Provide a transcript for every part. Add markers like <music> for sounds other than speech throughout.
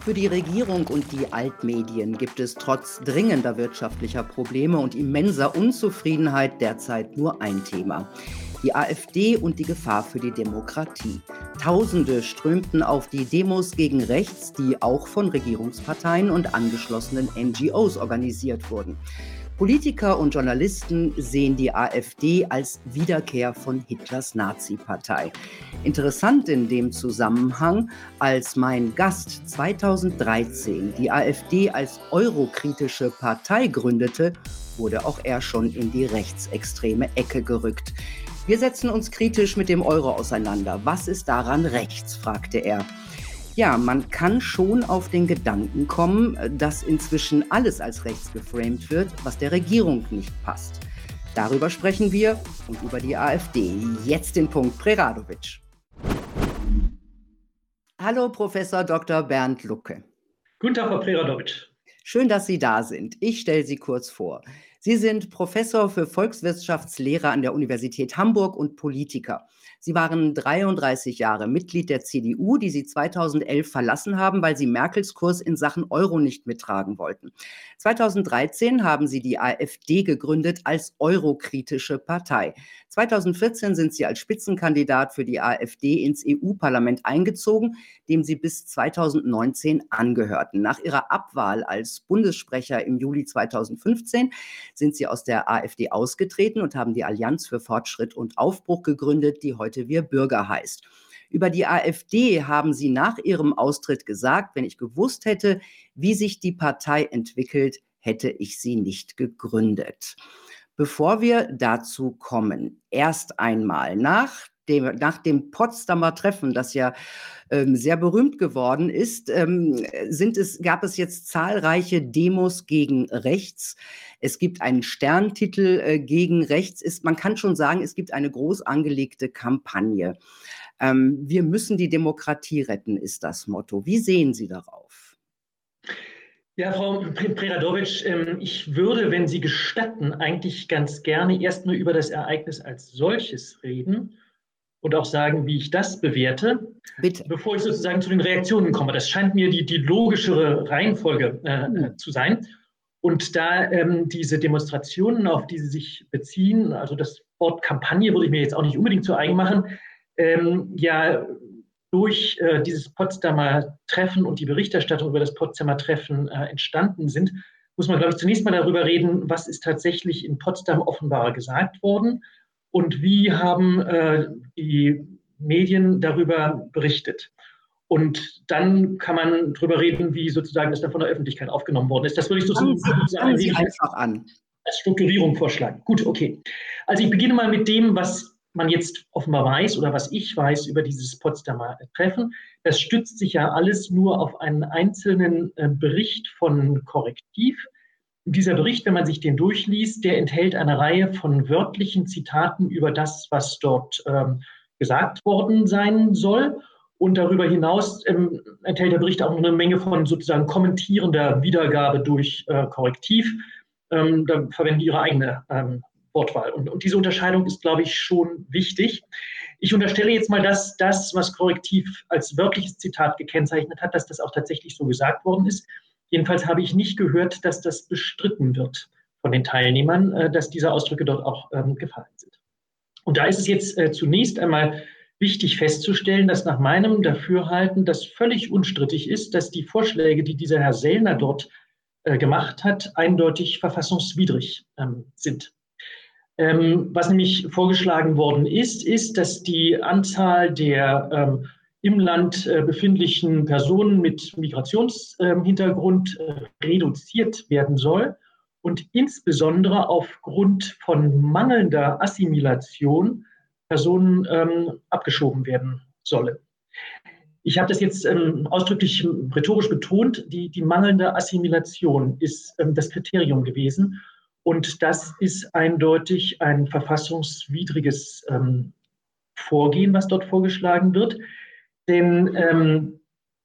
Für die Regierung und die Altmedien gibt es trotz dringender wirtschaftlicher Probleme und immenser Unzufriedenheit derzeit nur ein Thema. Die AfD und die Gefahr für die Demokratie. Tausende strömten auf die Demos gegen rechts, die auch von Regierungsparteien und angeschlossenen NGOs organisiert wurden. Politiker und Journalisten sehen die AfD als Wiederkehr von Hitlers Nazi-Partei. Interessant in dem Zusammenhang, als mein Gast 2013 die AfD als eurokritische Partei gründete, wurde auch er schon in die rechtsextreme Ecke gerückt. Wir setzen uns kritisch mit dem Euro auseinander. Was ist daran rechts? fragte er. Ja, man kann schon auf den Gedanken kommen, dass inzwischen alles als rechts geframed wird, was der Regierung nicht passt. Darüber sprechen wir und über die AfD. Jetzt den Punkt Preradovic. Hallo, Professor Dr. Bernd Lucke. Guten Tag, Frau Preradovic. Schön, dass Sie da sind. Ich stelle Sie kurz vor. Sie sind Professor für Volkswirtschaftslehre an der Universität Hamburg und Politiker. Sie waren 33 Jahre Mitglied der CDU, die Sie 2011 verlassen haben, weil Sie Merkels Kurs in Sachen Euro nicht mittragen wollten. 2013 haben Sie die AfD gegründet als eurokritische Partei. 2014 sind Sie als Spitzenkandidat für die AfD ins EU-Parlament eingezogen, dem Sie bis 2019 angehörten. Nach Ihrer Abwahl als Bundessprecher im Juli 2015 sind Sie aus der AfD ausgetreten und haben die Allianz für Fortschritt und Aufbruch gegründet, die heute heute Wir Bürger heißt. Über die AfD haben sie nach ihrem Austritt gesagt, wenn ich gewusst hätte, wie sich die Partei entwickelt, hätte ich sie nicht gegründet. Bevor wir dazu kommen, erst einmal nach dem, nach dem Potsdamer Treffen, das ja ähm, sehr berühmt geworden ist, ähm, sind es, gab es jetzt zahlreiche Demos gegen rechts. Es gibt einen Sterntitel äh, gegen rechts. Ist, man kann schon sagen, es gibt eine groß angelegte Kampagne. Ähm, wir müssen die Demokratie retten, ist das Motto. Wie sehen Sie darauf? Ja, Frau Preradovic, ähm, ich würde, wenn Sie gestatten, eigentlich ganz gerne erst nur über das Ereignis als solches reden und auch sagen, wie ich das bewerte, Bitte. bevor ich sozusagen zu den Reaktionen komme. Das scheint mir die, die logischere Reihenfolge äh, mhm. zu sein. Und da ähm, diese Demonstrationen, auf die Sie sich beziehen, also das Wort Kampagne würde ich mir jetzt auch nicht unbedingt zu eigen machen, ähm, ja durch äh, dieses Potsdamer Treffen und die Berichterstattung über das Potsdamer Treffen äh, entstanden sind, muss man, glaube ich, zunächst mal darüber reden, was ist tatsächlich in Potsdam offenbar gesagt worden und wie haben äh, die Medien darüber berichtet. Und dann kann man darüber reden, wie sozusagen das dann von der Öffentlichkeit aufgenommen worden ist. Das würde ich sozusagen, sozusagen Sie einfach an. als Strukturierung vorschlagen. Gut, okay. Also ich beginne mal mit dem, was man jetzt offenbar weiß oder was ich weiß über dieses Potsdamer Treffen. Das stützt sich ja alles nur auf einen einzelnen äh, Bericht von Korrektiv dieser Bericht, wenn man sich den durchliest, der enthält eine Reihe von wörtlichen Zitaten über das, was dort ähm, gesagt worden sein soll. Und darüber hinaus ähm, enthält der Bericht auch eine Menge von sozusagen kommentierender Wiedergabe durch äh, Korrektiv. Ähm, da verwenden die ihre eigene ähm, Wortwahl. Und, und, diese Unterscheidung ist, glaube ich, schon wichtig. Ich unterstelle jetzt mal, dass das, was Korrektiv als wörtliches Zitat gekennzeichnet hat, dass das auch tatsächlich so gesagt worden ist. Jedenfalls habe ich nicht gehört, dass das bestritten wird von den Teilnehmern, äh, dass diese Ausdrücke dort auch ähm, gefallen sind. Und da ist es jetzt äh, zunächst einmal wichtig festzustellen, dass nach meinem Dafürhalten das völlig unstrittig ist, dass die Vorschläge, die dieser Herr Sellner dort äh, gemacht hat, eindeutig verfassungswidrig ähm, sind. Ähm, was nämlich vorgeschlagen worden ist, ist, dass die Anzahl der im Land äh, befindlichen Personen mit Migrationshintergrund äh, reduziert werden soll und insbesondere aufgrund von mangelnder Assimilation Personen ähm, abgeschoben werden sollen. Ich habe das jetzt ähm, ausdrücklich rhetorisch betont. Die, die mangelnde Assimilation ist ähm, das Kriterium gewesen. Und das ist eindeutig ein verfassungswidriges ähm, Vorgehen, was dort vorgeschlagen wird. Denn ähm,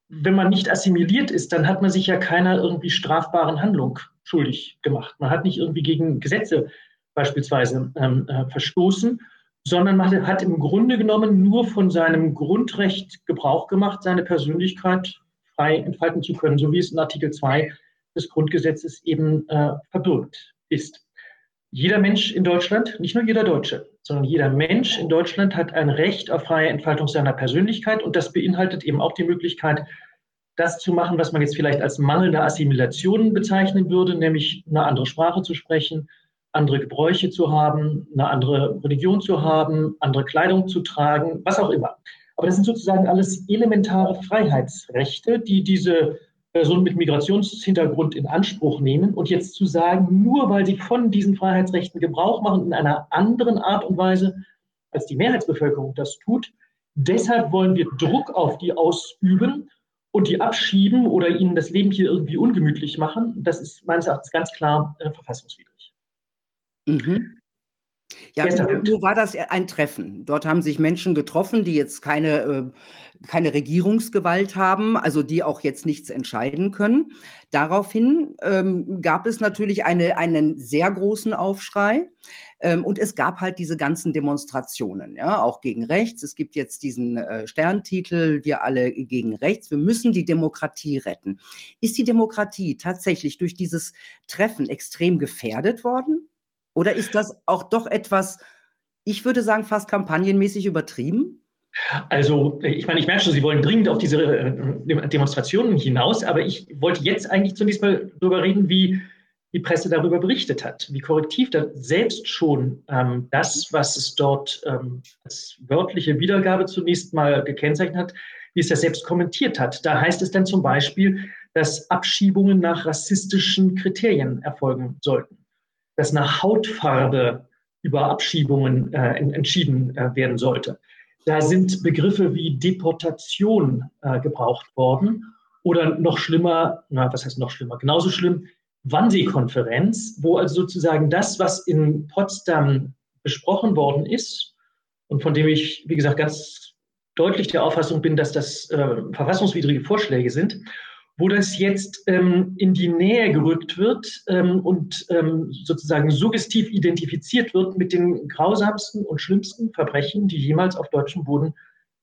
wenn man nicht assimiliert ist, dann hat man sich ja keiner irgendwie strafbaren Handlung schuldig gemacht. Man hat nicht irgendwie gegen Gesetze beispielsweise ähm, äh, verstoßen, sondern man hat im Grunde genommen nur von seinem Grundrecht Gebrauch gemacht, seine Persönlichkeit frei entfalten zu können, so wie es in Artikel 2 des Grundgesetzes eben äh, verbürgt ist. Jeder Mensch in Deutschland, nicht nur jeder Deutsche, sondern jeder Mensch in Deutschland hat ein Recht auf freie Entfaltung seiner Persönlichkeit und das beinhaltet eben auch die Möglichkeit, das zu machen, was man jetzt vielleicht als mangelnde Assimilation bezeichnen würde, nämlich eine andere Sprache zu sprechen, andere Gebräuche zu haben, eine andere Religion zu haben, andere Kleidung zu tragen, was auch immer. Aber das sind sozusagen alles elementare Freiheitsrechte, die diese Personen mit Migrationshintergrund in Anspruch nehmen. Und jetzt zu sagen, nur weil sie von diesen Freiheitsrechten Gebrauch machen in einer anderen Art und Weise, als die Mehrheitsbevölkerung das tut, deshalb wollen wir Druck auf die ausüben und die abschieben oder ihnen das Leben hier irgendwie ungemütlich machen, das ist meines Erachtens ganz klar äh, verfassungswidrig. Mhm. Ja, nur war das ein Treffen. Dort haben sich Menschen getroffen, die jetzt keine, äh, keine Regierungsgewalt haben, also die auch jetzt nichts entscheiden können. Daraufhin ähm, gab es natürlich eine, einen sehr großen Aufschrei. Ähm, und es gab halt diese ganzen Demonstrationen, ja, auch gegen rechts. Es gibt jetzt diesen äh, Sterntitel, wir alle gegen rechts. Wir müssen die Demokratie retten. Ist die Demokratie tatsächlich durch dieses Treffen extrem gefährdet worden? Oder ist das auch doch etwas, ich würde sagen, fast kampagnenmäßig übertrieben? Also, ich meine, ich merke schon, Sie wollen dringend auf diese äh, Demonstrationen hinaus, aber ich wollte jetzt eigentlich zunächst mal darüber reden, wie die Presse darüber berichtet hat, wie korrektiv da selbst schon ähm, das, was es dort ähm, als wörtliche Wiedergabe zunächst mal gekennzeichnet hat, wie es das selbst kommentiert hat. Da heißt es dann zum Beispiel, dass Abschiebungen nach rassistischen Kriterien erfolgen sollten dass nach Hautfarbe über Abschiebungen äh, entschieden äh, werden sollte. Da sind Begriffe wie Deportation äh, gebraucht worden oder noch schlimmer, na, was heißt noch schlimmer, genauso schlimm, Wannsee-Konferenz, wo also sozusagen das, was in Potsdam besprochen worden ist und von dem ich, wie gesagt, ganz deutlich der Auffassung bin, dass das äh, verfassungswidrige Vorschläge sind, wo das jetzt ähm, in die Nähe gerückt wird ähm, und ähm, sozusagen suggestiv identifiziert wird mit den grausamsten und schlimmsten Verbrechen, die jemals auf deutschem Boden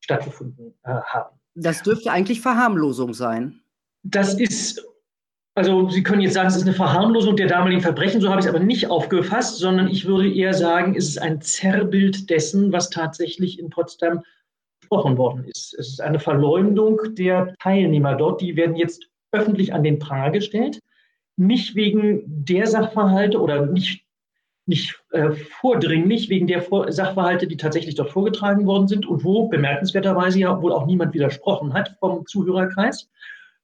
stattgefunden äh, haben. Das dürfte eigentlich Verharmlosung sein. Das ist, also Sie können jetzt sagen, es ist eine Verharmlosung der damaligen Verbrechen, so habe ich es aber nicht aufgefasst, sondern ich würde eher sagen, es ist ein Zerrbild dessen, was tatsächlich in Potsdam gesprochen worden ist. Es ist eine Verleumdung der Teilnehmer dort. Die werden jetzt öffentlich an den Pranger gestellt. Nicht wegen der Sachverhalte oder nicht, nicht äh, vordringlich wegen der Vor Sachverhalte, die tatsächlich dort vorgetragen worden sind und wo bemerkenswerterweise ja wohl auch niemand widersprochen hat vom Zuhörerkreis,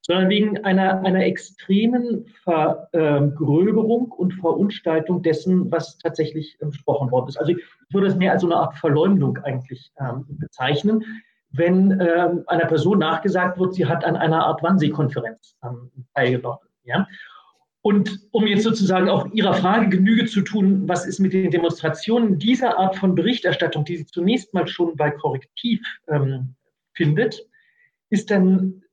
sondern wegen einer, einer extremen Vergröberung und Verunstaltung dessen, was tatsächlich gesprochen worden ist. Also ich würde es mehr als so eine Art Verleumdung eigentlich ähm, bezeichnen, wenn ähm, einer Person nachgesagt wird, sie hat an einer Art Wannsee-Konferenz ähm, teilgenommen. Ja? Und um jetzt sozusagen auch Ihrer Frage Genüge zu tun, was ist mit den Demonstrationen dieser Art von Berichterstattung, die sie zunächst mal schon bei Korrektiv ähm, findet, ist dann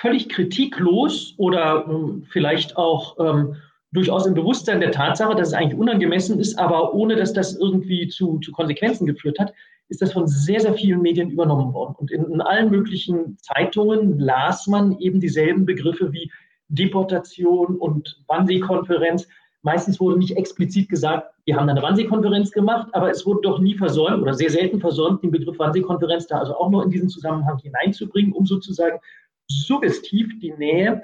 völlig kritiklos oder ähm, vielleicht auch ähm, durchaus im Bewusstsein der Tatsache, dass es eigentlich unangemessen ist, aber ohne dass das irgendwie zu, zu Konsequenzen geführt hat, ist das von sehr, sehr vielen Medien übernommen worden. Und in, in allen möglichen Zeitungen las man eben dieselben Begriffe wie Deportation und Wannsee-Konferenz. Meistens wurde nicht explizit gesagt, wir haben eine Wannsee-Konferenz gemacht, aber es wurde doch nie versäumt oder sehr selten versäumt, den Begriff Wannsee-Konferenz da also auch noch in diesen Zusammenhang hineinzubringen, um sozusagen suggestiv die Nähe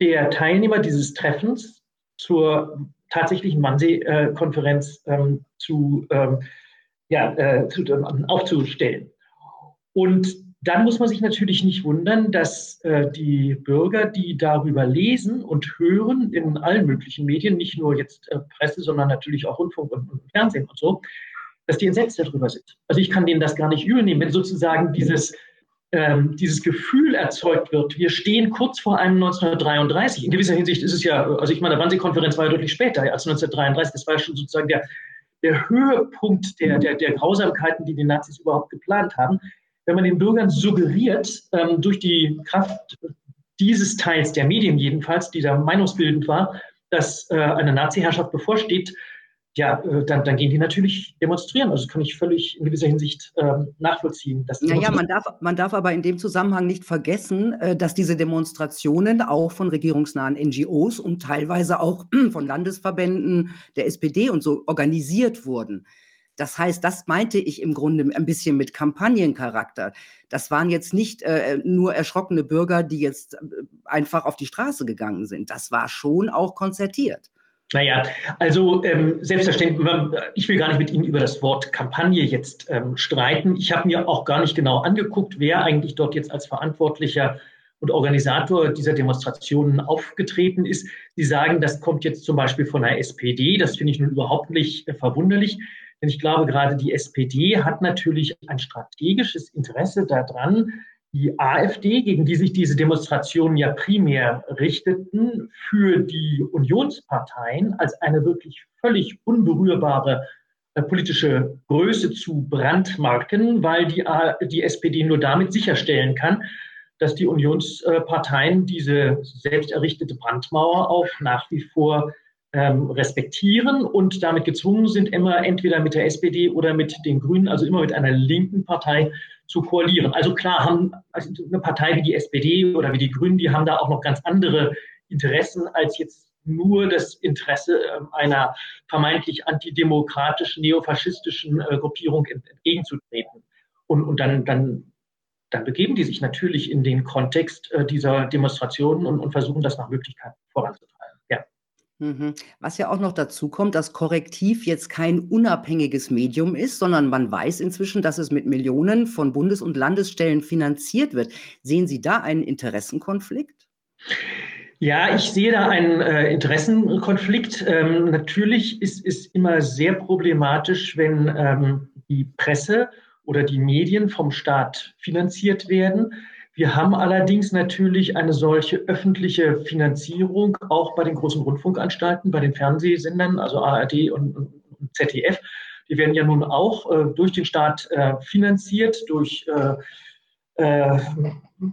der Teilnehmer dieses Treffens zur tatsächlichen Wannsee-Konferenz ähm, zu, ähm, ja, äh, zu, ähm, aufzustellen. Und dann muss man sich natürlich nicht wundern, dass äh, die Bürger, die darüber lesen und hören in allen möglichen Medien, nicht nur jetzt äh, Presse, sondern natürlich auch Rundfunk und, und, Fernsehen und so, dass die entsetzt darüber sind. Also ich kann denen das gar nicht übel nehmen, wenn sozusagen dieses ähm, dieses Gefühl erzeugt wird, wir stehen kurz vor einem 1933. In gewisser Hinsicht ist es ja, also ich meine, der Wannsee-Konferenz war ja deutlich später als 1933. Das war ja schon sozusagen der, der Höhepunkt der, der, der Grausamkeiten, die die Nazis überhaupt geplant haben. Wenn man den Bürgern suggeriert, ähm, durch die Kraft dieses Teils der Medien jedenfalls, die da meinungsbildend war, dass äh, eine Nazi-Herrschaft bevorsteht, ja, äh, dann, dann gehen die natürlich demonstrieren. Also kann ich völlig in gewisser Hinsicht ähm, nachvollziehen. Dass naja, man darf, man darf aber in dem Zusammenhang nicht vergessen, äh, dass diese Demonstrationen auch von regierungsnahen NGOs und teilweise auch <clears throat> von Landesverbänden der SPD und so organisiert wurden. Das heißt, das meinte ich im Grunde ein bisschen mit Kampagnencharakter. Das waren jetzt nicht äh, nur erschrockene Bürger, die jetzt äh, einfach auf die Straße gegangen sind. Das war schon auch konzertiert. Naja, also ähm, selbstverständlich, ich will gar nicht mit Ihnen über das Wort Kampagne jetzt ähm, streiten. Ich habe mir auch gar nicht genau angeguckt, wer eigentlich dort jetzt als Verantwortlicher und Organisator dieser Demonstrationen aufgetreten ist. Sie sagen, das kommt jetzt zum Beispiel von der SPD. Das finde ich nun überhaupt nicht äh, verwunderlich. Denn ich glaube, gerade die SPD hat natürlich ein strategisches Interesse daran, die AfD, gegen die sich diese Demonstrationen ja primär richteten, für die Unionsparteien als eine wirklich völlig unberührbare äh, politische Größe zu brandmarken, weil die, die SPD nur damit sicherstellen kann, dass die Unionsparteien diese selbst errichtete Brandmauer auch nach wie vor ähm, respektieren und damit gezwungen sind, immer entweder mit der SPD oder mit den Grünen, also immer mit einer linken Partei zu koalieren. Also klar haben also eine Partei wie die SPD oder wie die Grünen, die haben da auch noch ganz andere Interessen als jetzt nur das Interesse ähm, einer vermeintlich antidemokratischen, neofaschistischen äh, Gruppierung entgegenzutreten. Und, und dann, dann, dann begeben die sich natürlich in den Kontext äh, dieser Demonstrationen und, und versuchen das nach Möglichkeit voranzutreiben. Mhm. Was ja auch noch dazu kommt, dass Korrektiv jetzt kein unabhängiges Medium ist, sondern man weiß inzwischen, dass es mit Millionen von Bundes- und Landesstellen finanziert wird. Sehen Sie da einen Interessenkonflikt? Ja, ich sehe da einen äh, Interessenkonflikt. Ähm, natürlich ist es immer sehr problematisch, wenn ähm, die Presse oder die Medien vom Staat finanziert werden. Wir haben allerdings natürlich eine solche öffentliche Finanzierung auch bei den großen Rundfunkanstalten, bei den Fernsehsendern, also ARD und, und ZDF. Die werden ja nun auch äh, durch den Staat äh, finanziert, durch äh, äh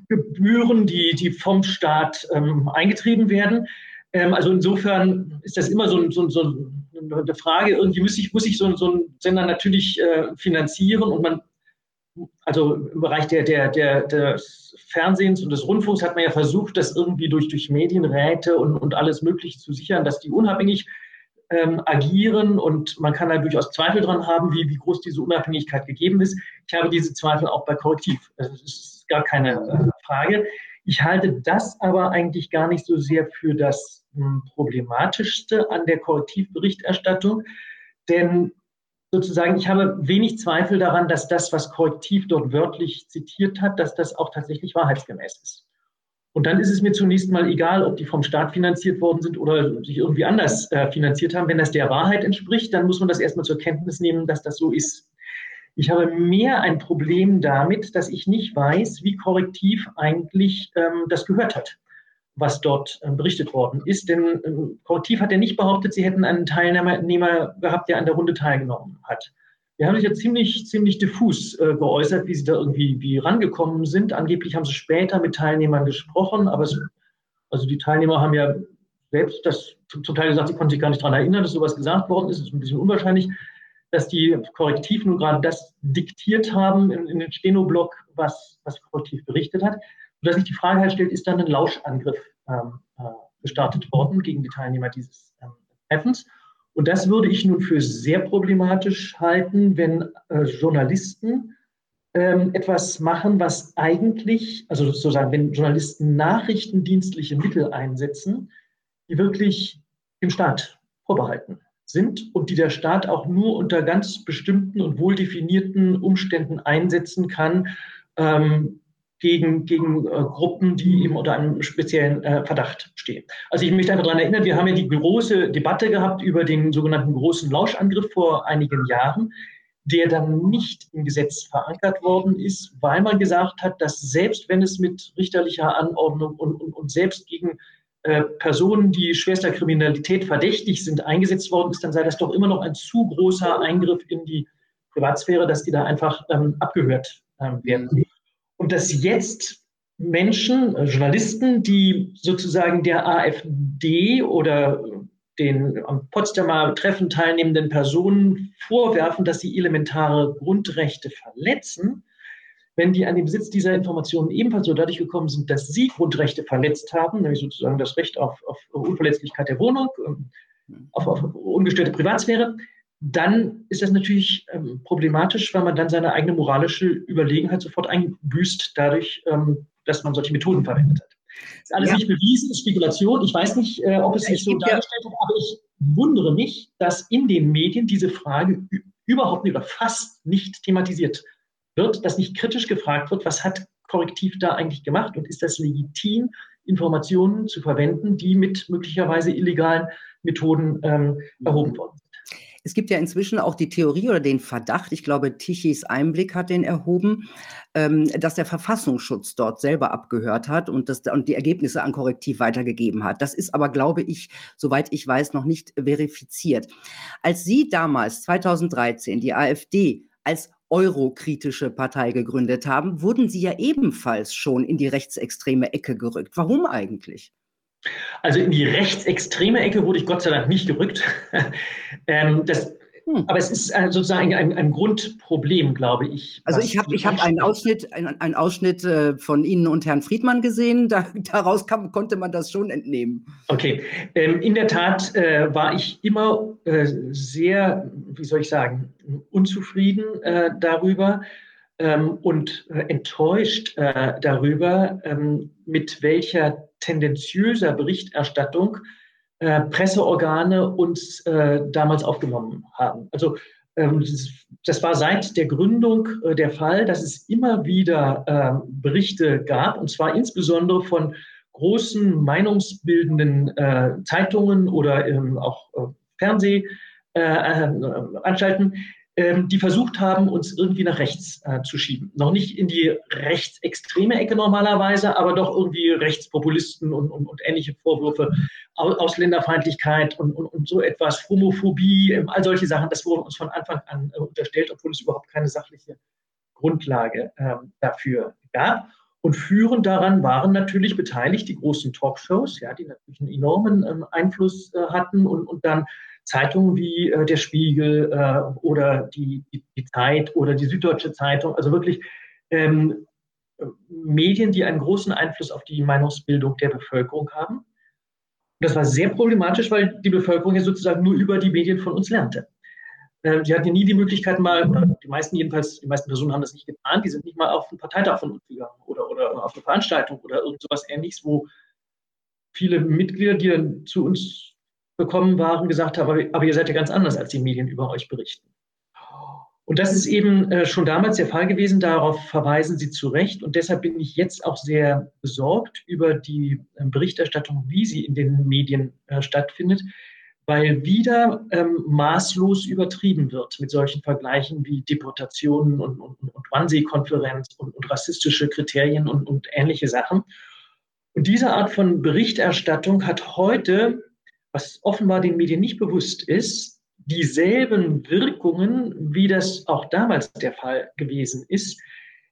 Gebühren, die, die vom Staat ähm, eingetrieben werden. Ähm, also insofern ist das immer so, so, so eine Frage, irgendwie muss ich, muss ich so, so einen Sender natürlich äh, finanzieren und man also im Bereich der, der, der, des Fernsehens und des Rundfunks hat man ja versucht, das irgendwie durch, durch Medienräte und, und alles Mögliche zu sichern, dass die unabhängig ähm, agieren und man kann da durchaus Zweifel dran haben, wie, wie groß diese Unabhängigkeit gegeben ist. Ich habe diese Zweifel auch bei Korrektiv. Also das ist gar keine äh, Frage. Ich halte das aber eigentlich gar nicht so sehr für das mh, hm, Problematischste an der Korrektivberichterstattung, denn sozusagen, ich habe wenig Zweifel daran, dass das, was Korrektiv dort wörtlich zitiert hat, dass das auch tatsächlich wahrheitsgemäß ist. Und dann ist es mir zunächst mal egal, ob die vom Staat finanziert worden sind oder sich irgendwie anders äh, finanziert haben. Wenn das der Wahrheit entspricht, dann muss man das erstmal zur Kenntnis nehmen, dass das so ist. Ich habe mehr ein Problem damit, dass ich nicht weiß, wie korrektiv eigentlich ähm, das gehört hat was dort äh, berichtet worden ist. Denn Korrektiv hat ja nicht behauptet, sie hätten einen Teilnehmer gehabt, der an der Runde teilgenommen hat. Wir haben sich ja ziemlich, ziemlich diffus äh, geäußert, wie sie da irgendwie wie rangekommen sind. Angeblich haben sie später mit Teilnehmern gesprochen, aber es, also die Teilnehmer haben ja selbst das zum Teil gesagt, sie konnten sich gar nicht daran erinnern, dass sowas gesagt worden ist. Es ist ein bisschen unwahrscheinlich, dass die Korrektiv nun gerade das diktiert haben in, in den Steno-Blog, was, was Korrektiv berichtet hat sodass sich die Frage halt stellt, ist dann ein Lauschangriff ähm, äh, gestartet worden gegen die Teilnehmer dieses ähm, Treffens? Und das würde ich nun für sehr problematisch halten, wenn äh, Journalisten ähm, etwas machen, was eigentlich, also sozusagen, wenn Journalisten nachrichtendienstliche Mittel einsetzen, die wirklich dem Staat vorbehalten sind und die der Staat auch nur unter ganz bestimmten und wohl definierten Umständen einsetzen kann, ähm, gegen, gegen äh, Gruppen, die eben unter einem speziellen äh, Verdacht stehen. Also ich möchte einfach daran erinnern, wir haben ja die große Debatte gehabt über den sogenannten großen Lauschangriff vor einigen Jahren, der dann nicht im Gesetz verankert worden ist, weil man gesagt hat, dass selbst wenn es mit richterlicher Anordnung und, und, und selbst gegen äh, Personen, die schwerster Kriminalität verdächtig sind, eingesetzt worden ist, dann sei das doch immer noch ein zu großer Eingriff in die Privatsphäre, dass die da einfach ähm, abgehört ähm, werden. Und dass jetzt Menschen, äh, Journalisten, die sozusagen der AfD oder den am Potsdamer Treffen teilnehmenden Personen vorwerfen, dass sie elementare Grundrechte verletzen, wenn die an den Besitz dieser Informationen ebenfalls so dadurch gekommen sind, dass sie Grundrechte verletzt haben, nämlich sozusagen das Recht auf, auf Unverletzlichkeit der Wohnung, ähm, auf, auf ungestörte Privatsphäre, dann ist das natürlich ähm, problematisch, weil man dann seine eigene moralische Überlegenheit sofort einbüßt, dadurch, ähm, dass man solche Methoden verwendet hat. Das ist alles ja. nicht bewiesen, ist Spekulation. Ich weiß nicht, äh, ob es sich so dargestellt hat, aber ich wundere mich, dass in den Medien diese Frage überhaupt nicht oder fast nicht thematisiert wird, dass nicht kritisch gefragt wird, was hat Korrektiv da eigentlich gemacht und ist das legitim, Informationen zu verwenden, die mit möglicherweise illegalen Methoden ähm, erhoben worden sind. Es gibt ja inzwischen auch die Theorie oder den Verdacht, ich glaube, Tichys Einblick hat den erhoben, ähm, dass der Verfassungsschutz dort selber abgehört hat und, das, und die Ergebnisse an Korrektiv weitergegeben hat. Das ist aber, glaube ich, soweit ich weiß, noch nicht verifiziert. Als Sie damals, 2013, die AfD als eurokritische Partei gegründet haben, wurden Sie ja ebenfalls schon in die rechtsextreme Ecke gerückt. Warum eigentlich? Also in die rechtsextreme Ecke wurde ich Gott sei Dank nicht gerückt. <laughs> ähm, das, hm. Aber es ist äh, sozusagen ein, ein, Grundproblem, glaube ich. Also ich habe ich hab einen Ausschnitt, einen, einen Ausschnitt äh, von Ihnen und Herrn Friedmann gesehen. Da, <laughs> daraus kam, konnte man das schon entnehmen. Okay. Ähm, in der Tat äh, war ich immer äh, sehr, wie soll ich sagen, unzufrieden äh, darüber, ähm, und äh, enttäuscht darüber, ähm, mit welcher tendenziöser Berichterstattung äh, Presseorgane uns äh, damals aufgenommen haben. Also ähm, das, das, war seit der Gründung äh, der Fall, dass es immer wieder ähm, Berichte gab, und zwar insbesondere von großen meinungsbildenden äh, Zeitungen oder ähm, auch Fernsehanstalten, ähm, die versucht haben, uns irgendwie nach rechts äh, zu schieben. Noch nicht in die rechtsextreme Ecke normalerweise, aber doch irgendwie Rechtspopulisten und, und, und ähnliche Vorwürfe, Ausländerfeindlichkeit und, und, so etwas, Homophobie, ähm, all solche Sachen, das wurde uns von Anfang an äh, unterstellt, obwohl es überhaupt keine sachliche Grundlage ähm, dafür gab. Und führend daran waren natürlich beteiligt die großen Talkshows, ja, die natürlich einen enormen ähm, Einfluss äh, hatten und, und dann Zeitungen wie äh, der Spiegel äh, oder die, die, die, Zeit oder die Süddeutsche Zeitung, also wirklich ähm, Medien, die einen großen Einfluss auf die Meinungsbildung der Bevölkerung haben. Und das war sehr problematisch, weil die Bevölkerung ja sozusagen nur über die Medien von uns lernte. Äh, die hatten ja nie die Möglichkeit mal, die meisten jedenfalls, die meisten Personen haben das nicht getan, die sind nicht mal auf einen Parteitag von uns gegangen oder, oder auf eine Veranstaltung oder irgend sowas ähnliches, wo viele Mitglieder, die dann zu uns bekommen waren, gesagt haben, aber, ihr seid ja ganz anders, als die Medien über euch berichten. Und das ist eben äh, schon damals der Fall gewesen. Darauf verweisen Sie zu Recht. Und deshalb bin ich jetzt auch sehr besorgt über die äh, Berichterstattung, wie sie in den Medien äh, stattfindet, weil wieder ähm, maßlos übertrieben wird mit solchen Vergleichen wie Deportationen und, und, und Wannsee-Konferenz und, und, rassistische Kriterien und, und ähnliche Sachen. Und diese Art von Berichterstattung hat heute was offenbar den Medien nicht bewusst ist, dieselben Wirkungen, wie das auch damals der Fall gewesen ist,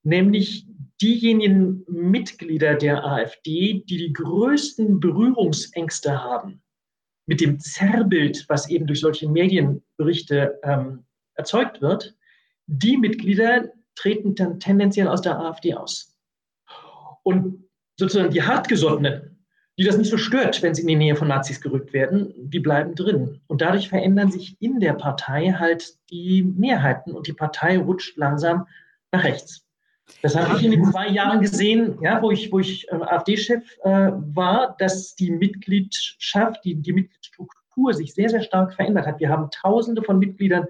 nämlich diejenigen Mitglieder der AfD, die die größten Berührungsängste haben mit dem Zerrbild, was eben durch solche Medienberichte ähm, erzeugt wird, die Mitglieder treten dann tendenziell aus der AfD aus. Und sozusagen die hartgesottenen, die das nicht so stört, wenn sie in die Nähe von Nazis gerückt werden, die bleiben drin. Und dadurch verändern sich in der Partei halt die Mehrheiten und die Partei rutscht langsam nach rechts. Das habe ich in den zwei Jahren gesehen, ja, wo ich, wo ich äh, AfD-Chef äh, war, dass die Mitgliedschaft, die, die Mitgliedsstruktur sich sehr, sehr stark verändert hat. Wir haben Tausende von Mitgliedern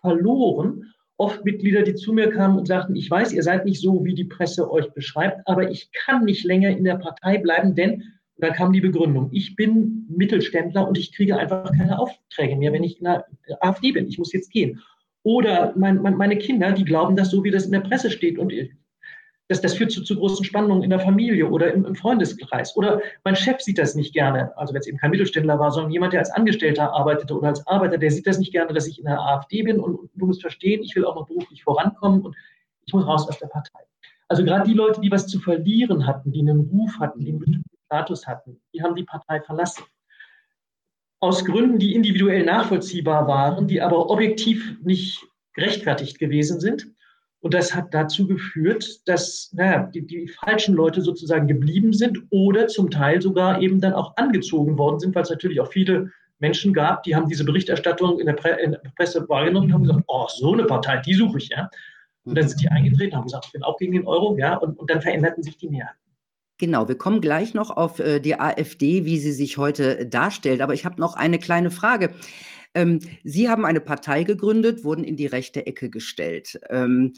verloren oft Mitglieder, die zu mir kamen und sagten, ich weiß, ihr seid nicht so, wie die Presse euch beschreibt, aber ich kann nicht länger in der Partei bleiben, denn dann kam die Begründung, ich bin Mittelständler und ich kriege einfach keine Aufträge mehr, wenn ich in der AfD bin. Ich muss jetzt gehen. Oder mein, mein, meine Kinder, die glauben das so, wie das in der Presse steht. Und das, das führt zu, zu großen Spannungen in der Familie oder im, im, Freundeskreis. Oder mein Chef sieht das nicht gerne. Also wenn es eben kein Mittelständler war, sondern jemand, der als Angestellter arbeitete oder als Arbeiter, der sieht das nicht gerne, dass ich in der AfD bin. Und, und du musst verstehen, ich will auch noch beruflich vorankommen und ich muss raus aus der Partei. Also gerade die Leute, die was zu verlieren hatten, die einen Ruf hatten, die einen Status hatten, die haben die Partei verlassen. aus Gründen, die individuell nachvollziehbar waren, die aber objektiv nicht gerechtfertigt gewesen sind. Und das hat dazu geführt, dass naja, die, die falschen Leute sozusagen geblieben sind oder zum Teil sogar eben dann auch angezogen worden sind, weil es natürlich auch viele Menschen gab, die haben diese Berichterstattung in der, Pre in der Presse wahrgenommen und haben gesagt, oh, so eine Partei, die suche ich, ja. Und dann sind die eingetreten, haben gesagt, ich bin auch gegen den Euro, ja, und, und dann veränderten sich die Mehrheiten. Genau, wir kommen gleich noch auf äh, die AfD, wie sie sich heute darstellt. Aber ich habe noch eine kleine Frage. Ähm, sie haben eine Partei gegründet, wurden in die rechte Ecke gestellt. Ähm,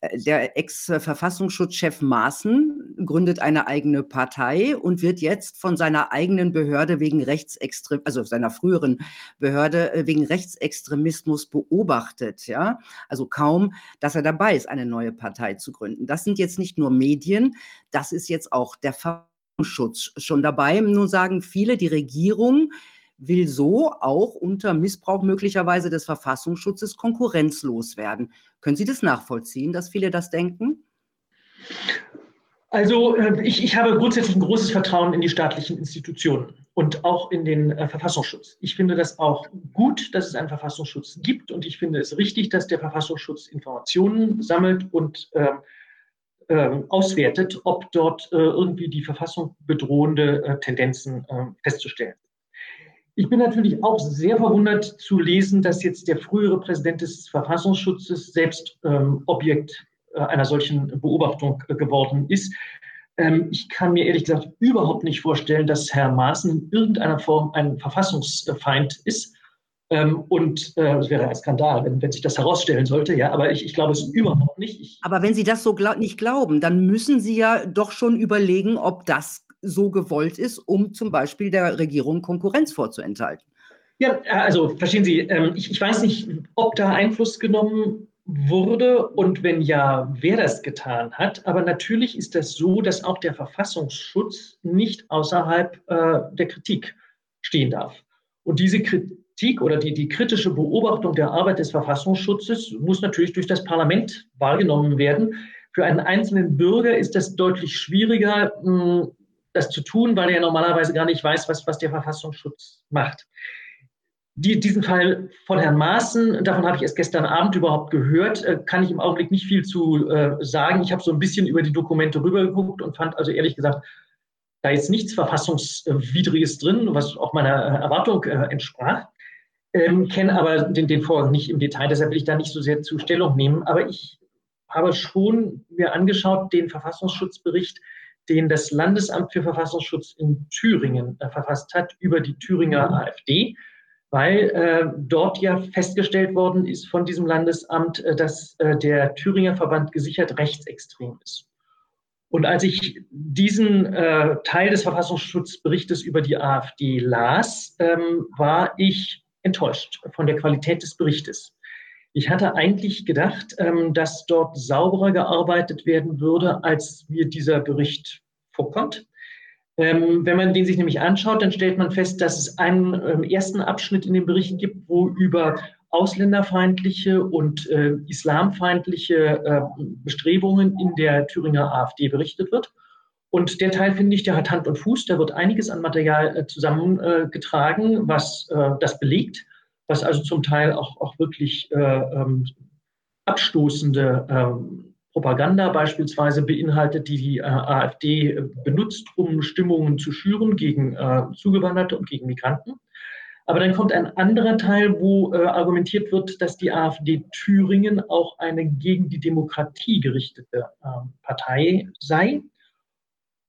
äh, der Ex-Verfassungsschutzchef Maaßen gründet eine eigene Partei und wird jetzt von seiner eigenen Behörde wegen Rechtsextremismus, also seiner früheren Behörde äh, wegen Rechtsextremismus beobachtet. Ja, also kaum, dass er dabei ist, eine neue Partei zu gründen. Das sind jetzt nicht nur Medien, das ist jetzt auch der Verfassungsschutz schon dabei. Nun sagen viele, die Regierung will so auch unter Missbrauch möglicherweise des Verfassungsschutzes konkurrenzlos werden. Können Sie das nachvollziehen, dass viele das denken? Also äh, ich, ich habe grundsätzlich ein großes Vertrauen in die staatlichen Institutionen und auch in den äh, Verfassungsschutz. Ich finde das auch gut, dass es einen Verfassungsschutz gibt und ich finde es richtig, dass der Verfassungsschutz Informationen sammelt und äh, äh, auswertet, ob dort äh, irgendwie die Verfassung bedrohende äh, Tendenzen festzustellen ich bin natürlich auch sehr verwundert zu lesen, dass jetzt der frühere Präsident des Verfassungsschutzes selbst ähm, Objekt äh, einer solchen Beobachtung äh, geworden ist. Ähm, ich kann mir ehrlich gesagt überhaupt nicht vorstellen, dass Herr Maaßen in irgendeiner Form ein Verfassungsfeind ist. Ähm, und äh, es wäre ein Skandal, wenn, wenn, sich das herausstellen sollte, ja, aber ich, ich glaube es überhaupt nicht. Ich, aber wenn Sie das so glaub, nicht glauben, dann müssen Sie ja doch schon überlegen, ob das so gewollt ist, um zum Beispiel der Regierung Konkurrenz vorzuenthalten. Ja, also verstehen Sie, ähm, ich, ich weiß nicht, ob da Einfluss genommen wurde und wenn ja, wer das getan hat. Aber natürlich ist das so, dass auch der Verfassungsschutz nicht außerhalb äh, der Kritik stehen darf. Und diese Kritik oder die, die kritische Beobachtung der Arbeit des Verfassungsschutzes muss natürlich durch das Parlament wahrgenommen werden. Für einen einzelnen Bürger ist das deutlich schwieriger, mh, das zu tun, weil er normalerweise gar nicht weiß, was, was der Verfassungsschutz macht. Die, diesen Fall von Herrn Maaßen, davon habe ich erst gestern Abend überhaupt gehört, äh, kann ich im Augenblick nicht viel zu äh, sagen. Ich habe so ein bisschen über die Dokumente rübergeguckt und fand also ehrlich gesagt, da ist nichts Verfassungswidriges drin, was auch meiner Erwartung äh, entsprach. Ähm, kenne aber den, den Vorgang nicht im Detail, deshalb will ich da nicht so sehr zu Stellung nehmen. Aber ich habe schon mir angeschaut, den Verfassungsschutzbericht den das Landesamt für Verfassungsschutz in Thüringen äh, verfasst hat über die Thüringer mhm. AfD, weil äh, dort ja festgestellt worden ist von diesem Landesamt, äh, dass äh, der Thüringer Verband gesichert rechtsextrem ist. Und als ich diesen äh, Teil des Verfassungsschutzberichtes über die AfD las, ähm, war ich enttäuscht von der Qualität des Berichtes. Ich hatte eigentlich gedacht, ähm, dass dort sauberer gearbeitet werden würde, als mir dieser Bericht vorkommt. Ähm, wenn man den sich nämlich anschaut, dann stellt man fest, dass es einen ähm, ersten Abschnitt in dem Bericht gibt, wo über ausländerfeindliche und äh, islamfeindliche äh, Bestrebungen in der Thüringer AfD berichtet wird. Und der Teil, finde ich, der hat Hand und Fuß. Da wird einiges an Material äh, zusammengetragen, was das belegt was also zum Teil auch, auch wirklich äh, ähm, abstoßende ähm, Propaganda beispielsweise beinhaltet, die die äh, AfD benutzt, um Stimmungen zu schüren gegen äh, Zugewanderte und gegen Migranten. Aber dann kommt ein anderer Teil, wo äh, argumentiert wird, dass die AfD Thüringen auch eine gegen die Demokratie gerichtete ähm, Partei sei.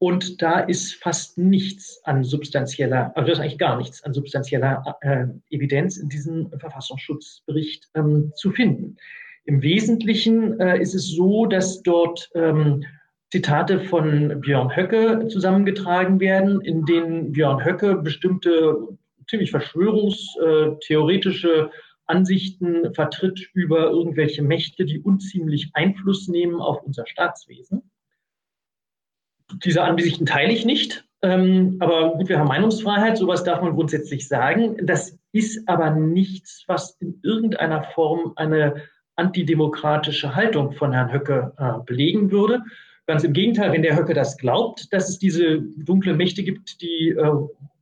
Und da ist fast nichts an substanzieller, also das ist eigentlich gar nichts an substanzieller äh, Evidenz in diesem Verfassungsschutzbericht ähm, zu finden. Im Wesentlichen äh, ist es so, dass dort ähm, Zitate von Björn Höcke zusammengetragen werden, in denen Björn Höcke bestimmte ziemlich verschwörungstheoretische Ansichten vertritt über irgendwelche Mächte, die unziemlich Einfluss nehmen auf unser Staatswesen. Diese Ansichten teile ich nicht. Ähm, aber gut, wir haben Meinungsfreiheit, sowas darf man grundsätzlich sagen. Das ist aber nichts, was in irgendeiner Form eine antidemokratische Haltung von Herrn Höcke äh, belegen würde. Ganz im Gegenteil, wenn der Höcke das glaubt, dass es diese dunklen Mächte gibt, die äh,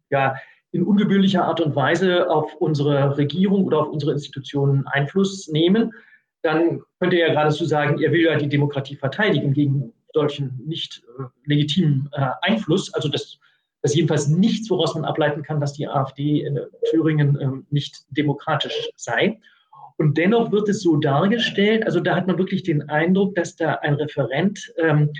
ja, in ungebührlicher Art und Weise auf unsere Regierung oder auf unsere Institutionen Einfluss nehmen, dann könnte er geradezu sagen, er will ja die Demokratie verteidigen gegen solchen nicht äh, legitimen äh, Einfluss. Also das, das ist jedenfalls nichts, woraus man ableiten kann, dass die AfD in Thüringen äh, nicht demokratisch sei. Und dennoch wird es so dargestellt, also da hat man wirklich den Eindruck, dass da ein Referent ähm,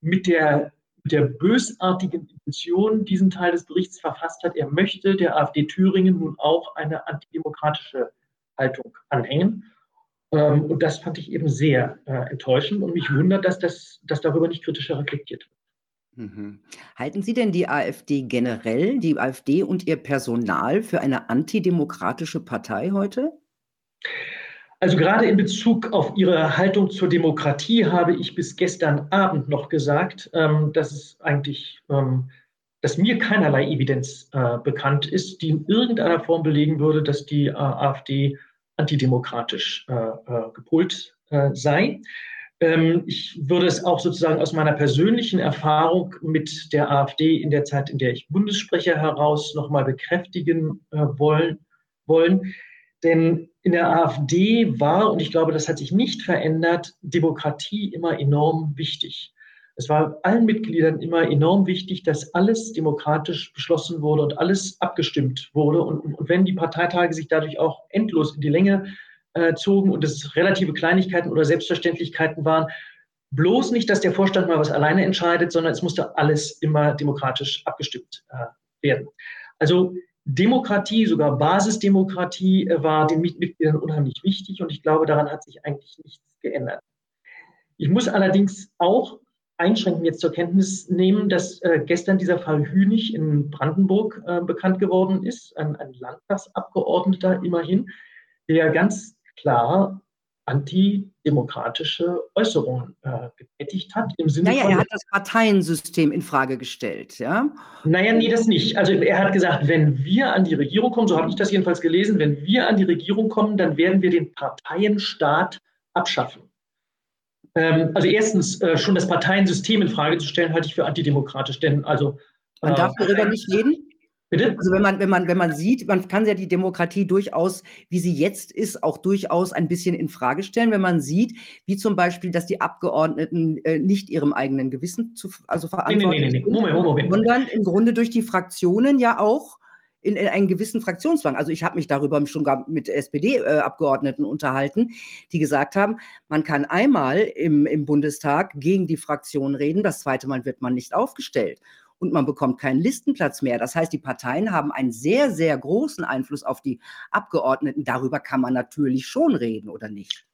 mit der der bösartigen Intention diesen Teil des Berichts verfasst hat. Er möchte der AfD Thüringen nun auch eine antidemokratische Haltung anhängen. Ähm, und das fand ich eben sehr äh, enttäuschend und mich wundert, dass, das, dass darüber nicht kritischer reflektiert wird. Mhm. Halten Sie denn die AfD generell, die AfD und ihr Personal für eine antidemokratische Partei heute? Also gerade in Bezug auf Ihre Haltung zur Demokratie habe ich bis gestern Abend noch gesagt, ähm, dass es eigentlich, ähm, dass mir keinerlei Evidenz äh, bekannt ist, die in irgendeiner Form belegen würde, dass die äh, AfD antidemokratisch äh, äh, gepolt äh, sei. Ähm, ich würde es auch sozusagen aus meiner persönlichen Erfahrung mit der AfD in der Zeit, in der ich Bundessprecher heraus nochmal bekräftigen äh, wollen, wollen. Denn in der AfD war, und ich glaube, das hat sich nicht verändert, Demokratie immer enorm wichtig. Es war allen Mitgliedern immer enorm wichtig, dass alles demokratisch beschlossen wurde und alles abgestimmt wurde. Und, und wenn die Parteitage sich dadurch auch endlos in die Länge äh, zogen und es relative Kleinigkeiten oder Selbstverständlichkeiten waren, bloß nicht, dass der Vorstand mal was alleine entscheidet, sondern es musste alles immer demokratisch abgestimmt äh, werden. Also Demokratie, sogar Basisdemokratie äh, war den Mitgliedern unheimlich wichtig und ich glaube, daran hat sich eigentlich nichts geändert. Ich muss allerdings auch einschränkend jetzt zur Kenntnis nehmen, dass äh, gestern dieser Fall Hünig in Brandenburg äh, bekannt geworden ist, ein, ein, Landtagsabgeordneter immerhin, der ganz klar antidemokratische Äußerungen äh, getätigt hat. Im Sinne naja, von, er hat das Parteiensystem in Frage gestellt, ja? Naja, nee, das nicht. Also er hat gesagt, wenn wir an die Regierung kommen, so habe ich das jedenfalls gelesen, wenn wir an die Regierung kommen, dann werden wir den Parteienstaat abschaffen. Ähm, also erstens, äh, schon das Parteiensystem in Frage zu stellen, halte ich für antidemokratisch. Denn also man darf äh, darüber nicht reden. Bitte? Also wenn man, wenn man, wenn man sieht, man kann ja die Demokratie durchaus, wie sie jetzt ist, auch durchaus ein bisschen in Frage stellen, wenn man sieht, wie zum Beispiel, dass die Abgeordneten äh, nicht ihrem eigenen Gewissen zu, also verantwortlich nee, nee, nee, nee. Moment, Moment, Moment. sondern im Grunde durch die Fraktionen ja auch in, in einen gewissen Fraktionszwang. Also ich habe mich darüber schon gar mit SPD-Abgeordneten äh, unterhalten, die gesagt haben, man kann einmal im, im Bundestag gegen die Fraktion reden, das zweite Mal wird man nicht aufgestellt und man bekommt keinen Listenplatz mehr. Das heißt, die Parteien haben einen sehr, sehr großen Einfluss auf die Abgeordneten. Darüber kann man natürlich schon reden, oder nicht?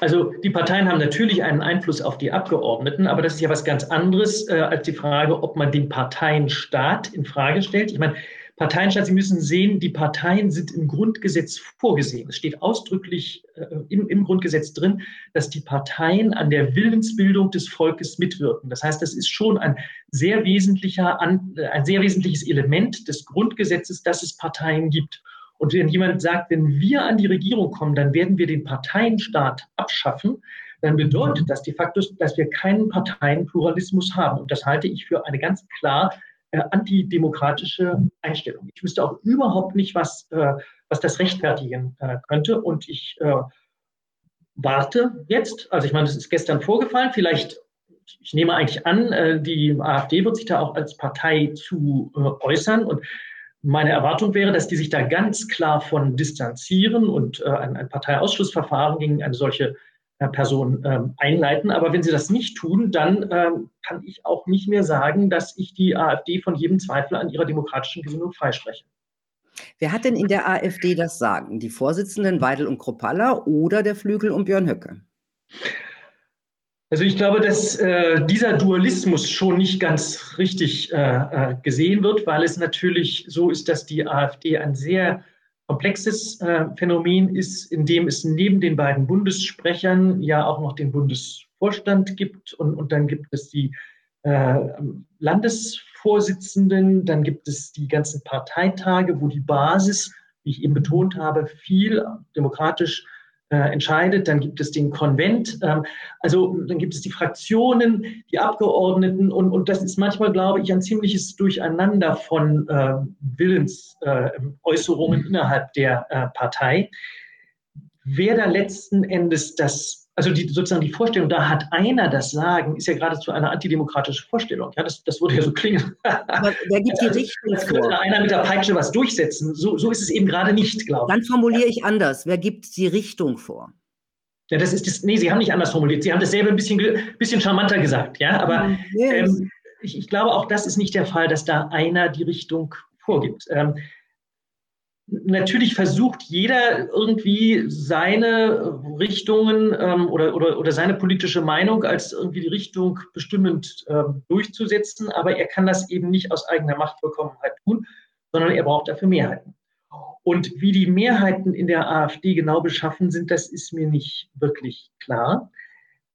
Also die Parteien haben natürlich einen Einfluss auf die Abgeordneten, aber das ist ja was ganz anderes äh, als die Frage, ob man den Parteienstaat in Frage stellt. Ich meine, Parteienstaat, Sie müssen sehen, die Parteien sind im Grundgesetz vorgesehen. Es steht ausdrücklich äh, im, im Grundgesetz drin, dass die Parteien an der Willensbildung des Volkes mitwirken. Das heißt, das ist schon ein sehr wesentlicher, ein sehr wesentliches Element des Grundgesetzes, dass es Parteien gibt. Und wenn jemand sagt, wenn wir an die Regierung kommen, dann werden wir den Parteienstaat abschaffen, dann bedeutet das de facto, dass wir keinen Parteienpluralismus haben. Und das halte ich für eine ganz klar äh, antidemokratische Einstellung. Ich wüsste auch überhaupt nicht, was, äh, was das rechtfertigen äh, könnte. Und ich äh, warte jetzt, also ich meine, das ist gestern vorgefallen, vielleicht, ich nehme eigentlich an, äh, die AfD wird sich da auch als Partei zu äh, äußern. Und meine Erwartung wäre, dass die sich da ganz klar von distanzieren und ein, ein Parteiausschlussverfahren gegen eine solche Person ähm, einleiten. Aber wenn sie das nicht tun, dann ähm, kann ich auch nicht mehr sagen, dass ich die AfD von jedem Zweifel an ihrer demokratischen Gesinnung freispreche. Wer hat denn in der AfD das Sagen? Die Vorsitzenden Weidel und Kropalla oder der Flügel und Björn Höcke? Also ich glaube, dass äh, dieser Dualismus schon nicht ganz richtig äh, äh gesehen wird, weil es natürlich so ist, dass die AfD ein sehr komplexes äh, Phänomen ist, in dem es neben den beiden Bundessprechern ja auch noch den Bundesvorstand gibt und, und dann gibt es die äh, Landesvorsitzenden, dann gibt es die ganzen Parteitage, wo die Basis, wie ich eben betont habe, viel demokratisch äh, entscheidet, dann gibt es den Konvent, ähm, also dann gibt es die Fraktionen, die Abgeordneten und, und das ist manchmal, glaube ich, ein ziemliches Durcheinander von äh, Willensäußerungen äh, innerhalb der äh, Partei. Wer da letzten Endes das also die, sozusagen die Vorstellung, da hat einer das Sagen, ist ja geradezu eine antidemokratische Vorstellung. Ja, das, das würde ja so klingen. Aber wer gibt die Richtung Als könnte vor? einer mit der Peitsche was durchsetzen. So, so ist es eben gerade nicht, glaube ich. Dann formuliere ich anders. Wer gibt die Richtung vor? Ja, das ist das, nee, Sie haben nicht anders formuliert. Sie haben dasselbe ein bisschen, bisschen charmanter gesagt, ja. Aber yes. ähm, ich, ich, glaube, auch das ist nicht der Fall, dass da einer die Richtung vorgibt. Ähm, natürlich versucht jeder irgendwie seine Richtungen ähm, oder, oder, oder seine politische Meinung als irgendwie die Richtung bestimmend ähm, durchzusetzen, aber er kann das eben nicht aus eigener Machtvollkommenheit tun, sondern er braucht dafür Mehrheiten. Und wie die Mehrheiten in der AfD genau beschaffen sind, das ist mir nicht wirklich klar.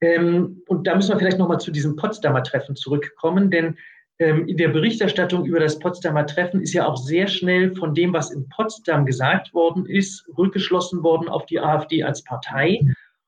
Ähm, und da müssen wir vielleicht nochmal zu diesem Potsdamer Treffen zurückkommen, denn in der Berichterstattung über das Potsdamer Treffen ist ja auch sehr schnell von dem, was in Potsdam gesagt worden ist, rückgeschlossen worden auf die AfD als Partei.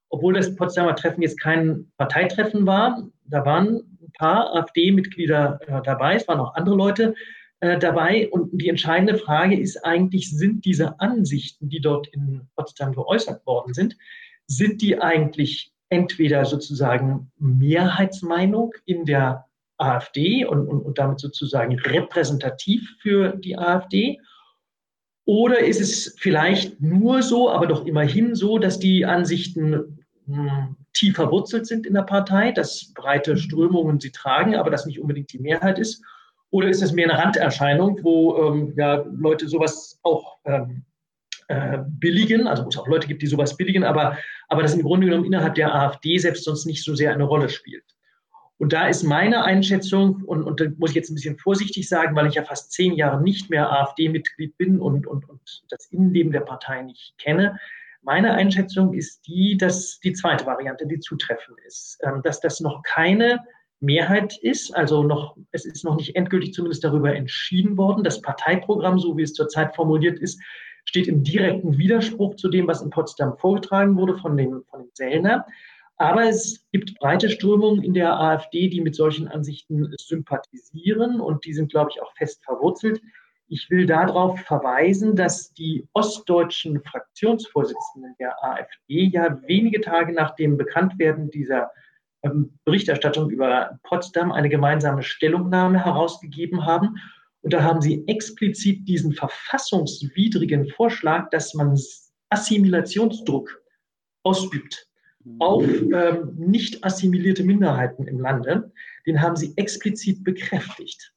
Obwohl das Potsdamer Treffen jetzt kein Parteitreffen war, da waren ein paar AfD-Mitglieder äh, dabei, es waren auch andere Leute äh, dabei. Und die entscheidende Frage ist eigentlich, sind diese Ansichten, die dort in Potsdam geäußert worden sind, sind die eigentlich entweder sozusagen Mehrheitsmeinung in der AfD und, und, und damit sozusagen repräsentativ für die AfD? Oder ist es vielleicht nur so, aber doch immerhin so, dass die Ansichten mh, hm, tief verwurzelt sind in der Partei, dass breite Strömungen sie tragen, aber das nicht unbedingt die Mehrheit ist? Oder ist es mehr eine Randerscheinung, wo ähm, ja, Leute sowas auch ähm, äh, billigen, also wo es auch Leute gibt, die sowas billigen, aber, aber das im Grunde genommen innerhalb der AfD selbst sonst nicht so sehr eine Rolle spielt? Und da ist meine Einschätzung, und, und da muss ich jetzt ein bisschen vorsichtig sagen, weil ich ja fast zehn Jahre nicht mehr AfD-Mitglied bin und, und, und das Innenleben der Partei nicht kenne, meine Einschätzung ist die, dass die zweite Variante die zutreffend ist, ähm, dass das noch keine Mehrheit ist, also noch, es ist noch nicht endgültig zumindest darüber entschieden worden. Das Parteiprogramm, so wie es zurzeit formuliert ist, steht im direkten Widerspruch zu dem, was in Potsdam vorgetragen wurde von dem, von dem Sellner. Aber es gibt breite Strömungen in der AfD, die mit solchen Ansichten sympathisieren und die sind, glaube ich, auch fest verwurzelt. Ich will darauf verweisen, dass die ostdeutschen Fraktionsvorsitzenden der AfD ja wenige Tage nach dem Bekanntwerden dieser ähm, Berichterstattung über Potsdam eine gemeinsame Stellungnahme herausgegeben haben. Und da haben sie explizit diesen verfassungswidrigen Vorschlag, dass man Assimilationsdruck ausübt auf ähm, nicht assimilierte Minderheiten im Lande, den haben sie explizit bekräftigt.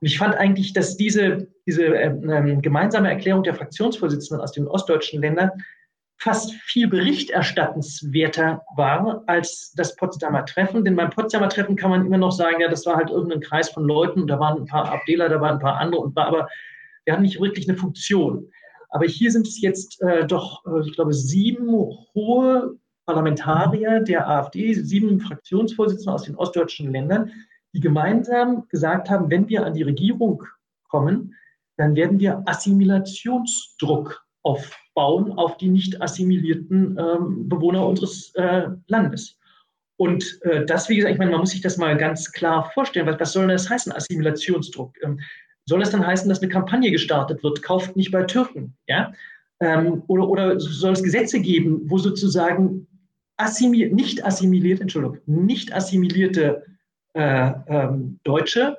Und ich fand eigentlich, dass diese, diese ähm, gemeinsame Erklärung der Fraktionsvorsitzenden aus den ostdeutschen Ländern fast viel berichterstattenswerter war als das Potsdamer Treffen. Denn beim Potsdamer Treffen kann man immer noch sagen, ja, das war halt irgendein Kreis von Leuten da waren ein paar Abdeler, da waren ein paar andere und war aber, wir haben nicht wirklich eine Funktion. Aber hier sind es jetzt äh, doch, äh, ich glaube, sieben hohe Parlamentarier der AfD, sieben Fraktionsvorsitzende aus den ostdeutschen Ländern, die gemeinsam gesagt haben, wenn wir an die Regierung kommen, dann werden wir Assimilationsdruck aufbauen auf die nicht assimilierten ähm, Bewohner unseres äh, Landes. Und äh, das, wie gesagt, ich meine, man muss sich das mal ganz klar vorstellen. Was, was soll das heißen, Assimilationsdruck? Ähm, soll das dann heißen, dass eine Kampagne gestartet wird, kauft nicht bei Türken? Ja? Ähm, oder, oder soll es Gesetze geben, wo sozusagen assimil nicht assimilierte, Entschuldigung, nicht assimilierte äh, ähm, Deutsche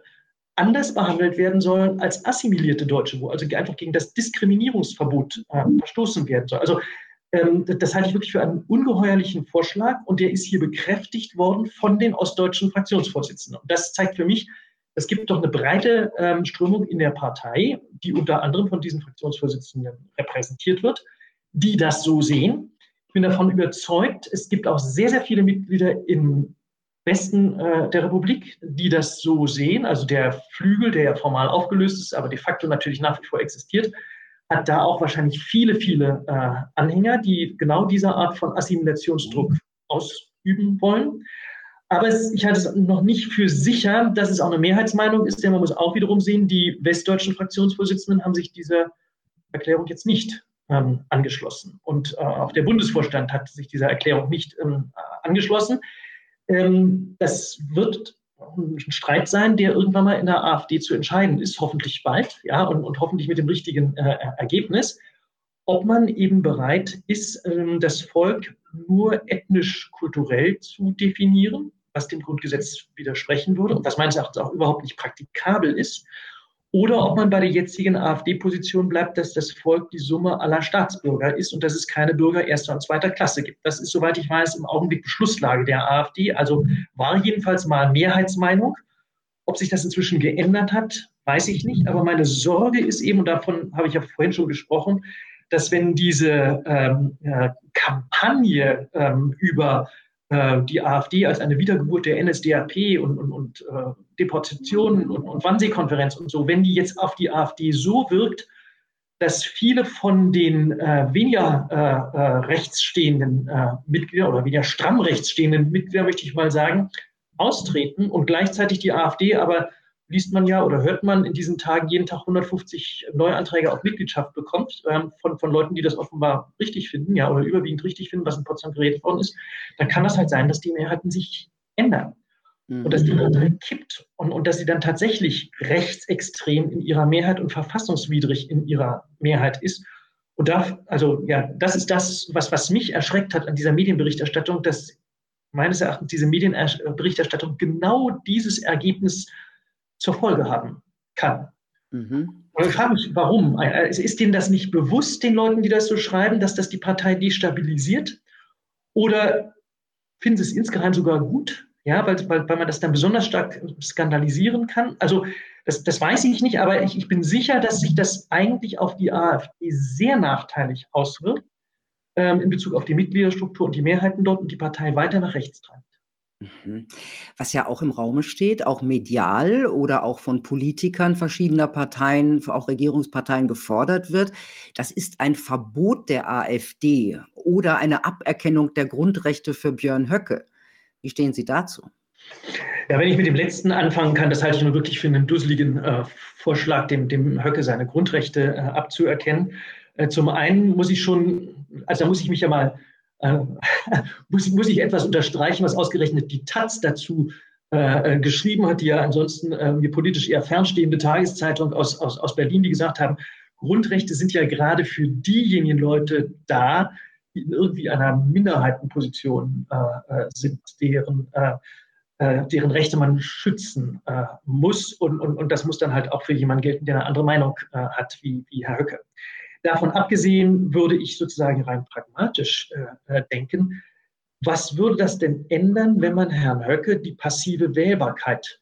anders behandelt werden sollen als assimilierte Deutsche, wo also einfach gegen das Diskriminierungsverbot äh, verstoßen werden soll. Also ähm, das, das, halte ich wirklich für einen ungeheuerlichen Vorschlag und der ist hier bekräftigt worden von den ostdeutschen Fraktionsvorsitzenden. Und das zeigt für mich, es gibt doch eine breite ähm, Strömung in der Partei, die unter anderem von diesen Fraktionsvorsitzenden repräsentiert wird, die das so sehen ich bin davon überzeugt, es gibt auch sehr, sehr viele Mitglieder im Westen äh, der Republik, die das so sehen. Also der Flügel, der ja formal aufgelöst ist, aber de facto natürlich nach wie vor existiert, hat da auch wahrscheinlich viele, viele äh, Anhänger, die genau diese Art von Assimilationsdruck ausüben wollen. Aber es, ich halte es noch nicht für sicher, dass es auch eine Mehrheitsmeinung ist, denn man muss auch wiederum sehen, die westdeutschen Fraktionsvorsitzenden haben sich dieser Erklärung jetzt nicht ähm, angeschlossen. Und äh, auch der Bundesvorstand hat sich dieser Erklärung nicht ähm, angeschlossen. Ähm, das wird ein Streit sein, der irgendwann mal in der AfD zu entscheiden ist, hoffentlich bald, ja, und, und hoffentlich mit dem richtigen äh, Ergebnis, ob man eben bereit ist, ähm, das Volk nur ethnisch-kulturell zu definieren, was dem Grundgesetz widersprechen würde und was meines Erachtens auch überhaupt nicht praktikabel ist, oder ob man bei der jetzigen AfD-Position bleibt, dass das Volk die Summe aller Staatsbürger ist und dass es keine Bürger erster und zweiter Klasse gibt. Das ist, soweit ich weiß, im Augenblick Beschlusslage der AfD, also war jedenfalls mal Mehrheitsmeinung. Ob sich das inzwischen geändert hat, weiß ich nicht. Aber meine Sorge ist eben, und davon habe ich ja vorhin schon gesprochen, dass wenn diese ähm, äh, Kampagne ähm, über die AfD als eine Wiedergeburt der NSDAP und, und, und äh, Deportationen und, und Wannsee-Konferenz und so, wenn die jetzt auf die AfD so wirkt, dass viele von den äh, weniger äh, äh, rechtsstehenden äh, Mitgliedern oder weniger stramm rechtsstehenden Mitgliedern, möchte ich mal sagen, austreten und gleichzeitig die AfD aber liest man ja oder hört man in diesen Tagen jeden Tag 150 Neuanträge auf Mitgliedschaft bekommt, ähm, von, von Leuten, die das offenbar richtig finden, ja, oder überwiegend richtig finden, was in Potsdam geredet worden ist, dann kann das halt sein, dass die Mehrheiten sich ändern. Mhm. Und dass die Partei kippt und, und dass sie dann tatsächlich rechtsextrem in ihrer Mehrheit und verfassungswidrig in ihrer Mehrheit ist. Und da, also ja, das ist das, was, was mich erschreckt hat an dieser Medienberichterstattung, dass meines Erachtens diese Medienberichterstattung genau dieses Ergebnis zur Folge haben kann. Mhm. Und ich frage mich, warum? Ist denen das nicht bewusst, den Leuten, die das so schreiben, dass das die Partei destabilisiert? Oder finden sie es insgeheim sogar gut, ja, weil, weil, weil man das dann besonders stark skandalisieren kann? Also das, das weiß ich nicht, aber ich, ich bin sicher, dass sich das eigentlich auf die AfD sehr nachteilig auswirkt ähm, in Bezug auf die Mitgliederstruktur und die Mehrheiten dort und die Partei weiter nach rechts treibt. Mhm. Was ja auch im Raume steht, auch medial oder auch von Politikern verschiedener Parteien, auch Regierungsparteien gefordert wird, das ist ein Verbot der AfD oder eine Aberkennung der Grundrechte für Björn Höcke. Wie stehen Sie dazu? Ja, wenn ich mit dem letzten anfangen kann, das halte ich nur wirklich für einen dusseligen äh, Vorschlag, dem, dem Höcke seine Grundrechte äh, abzuerkennen. Äh, zum einen muss ich schon, also da muss ich mich ja mal äh, <laughs> muss, muss ich etwas unterstreichen, was ausgerechnet die Taz dazu äh, äh, geschrieben hat, die ja ansonsten äh, mir politisch eher fernstehende Tageszeitung aus, aus, aus Berlin, die gesagt haben, Grundrechte sind ja gerade für diejenigen Leute da, die in irgendwie einer Minderheitenposition äh, äh sind, deren, äh, deren Rechte man schützen muss. Und, und, und das muss dann halt auch für jemanden gelten, der eine andere Meinung hat, wie, wie Herr Höcke. Davon abgesehen würde ich sozusagen rein pragmatisch äh, äh, denken, was würde das denn ändern, wenn man Herrn Höcke die passive Wählbarkeit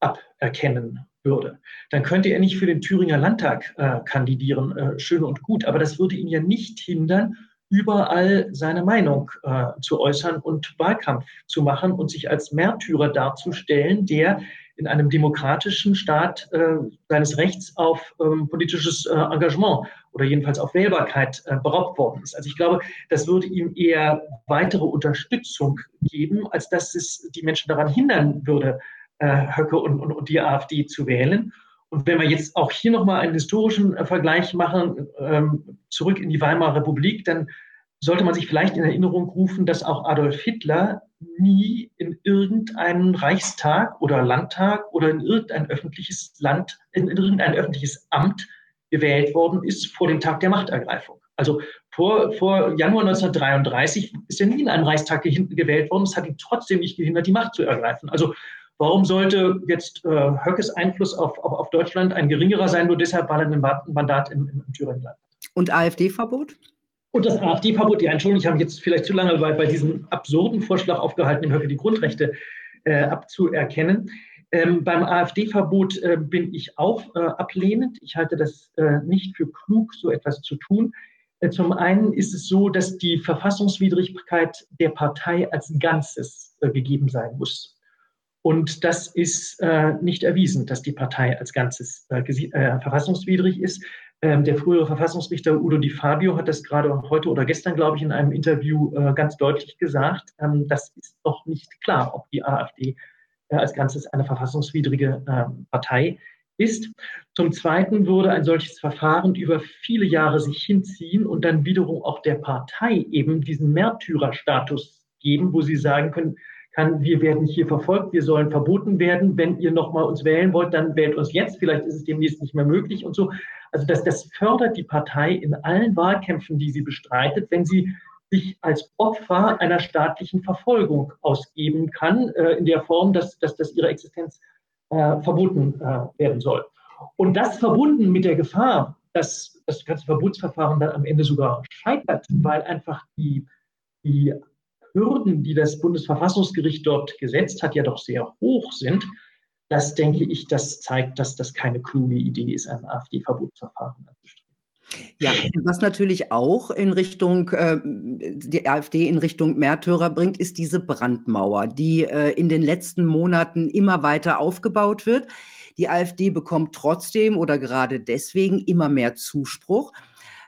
aberkennen würde? Dann könnte er nicht für den Thüringer Landtag äh, kandidieren, äh, schön und gut, aber das würde ihn ja nicht hindern, überall seine Meinung äh, zu äußern und Wahlkampf zu machen und sich als Märtyrer darzustellen, der in einem demokratischen Staat äh, seines Rechts auf ähm, politisches äh, Engagement oder jedenfalls auf Wählbarkeit äh, beraubt worden ist. Also ich glaube, das würde ihm eher weitere Unterstützung geben, als dass es die Menschen daran hindern würde, äh, Höcke und, und, und die AfD zu wählen. Und wenn wir jetzt auch hier nochmal einen historischen äh, Vergleich machen, ähm, zurück in die Weimarer Republik, dann sollte man sich vielleicht in Erinnerung rufen, dass auch Adolf Hitler nie in irgendeinen Reichstag oder Landtag oder in irgendein öffentliches Land, in irgendein öffentliches Amt gewählt worden ist vor dem Tag der Machtergreifung. Also vor, vor Januar 1933 ist er nie in einem Reichstag gewählt worden. Es hat ihn trotzdem nicht gehindert, die Macht zu ergreifen. Also warum sollte jetzt äh, Höckes Einfluss auf, auf, auf, Deutschland ein geringerer sein, nur deshalb, weil er ein Mandat im, im Thüringen hat? Und AfD-Verbot? Und das AfD-Verbot, ja, Entschuldigung, ich habe jetzt vielleicht zu lange bei, bei diesem absurden Vorschlag aufgehalten, dem Höcke die Grundrechte äh, abzuerkennen. Ähm, beim AfD-Verbot äh, bin ich auch äh, ablehnend. Ich halte das äh, nicht für klug, so etwas zu tun. Äh, zum einen ist es so, dass die Verfassungswidrigkeit der Partei als Ganzes äh, gegeben sein muss. Und das ist nicht erwiesen, dass die Partei als Ganzes verfassungswidrig ist. Ähm, der frühere Verfassungsrichter Udo Di Fabio hat das gerade heute oder gestern, glaube ich, in einem Interview äh, ganz deutlich gesagt. Ähm, das ist doch nicht klar, ob die AfD äh, als Ganzes eine verfassungswidrige äh, Partei ist. Zum Zweiten würde ein solches Verfahren über viele Jahre sich hinziehen und dann wiederum auch der Partei eben diesen Märtyrerstatus geben, wo sie sagen können, kann, wir werden hier verfolgt, wir sollen verboten werden. Wenn ihr nochmal uns wählen wollt, dann wählt uns jetzt. Vielleicht ist es demnächst nicht mehr möglich und so. Also das, das fördert die Partei in allen Wahlkämpfen, die sie bestreitet, wenn sie sich als Opfer einer staatlichen Verfolgung ausgeben kann, äh, in der Form, dass, dass, dass ihre Existenz äh, verboten äh, werden soll. Und das verbunden mit der Gefahr, dass das ganze Verbotsverfahren dann am Ende sogar scheitert, weil einfach die, die Hürden, die das Bundesverfassungsgericht dort gesetzt hat, ja doch sehr hoch sind. Das denke ich, das zeigt, dass das keine kluge Idee ist, ein AfD-Verbotsverfahren anzustreben. Ja, was natürlich auch in Richtung, äh, die AfD in Richtung Märtyrer bringt, ist diese Brandmauer, die äh, in den letzten Monaten immer weiter aufgebaut wird. Die AfD bekommt trotzdem oder gerade deswegen immer mehr Zuspruch.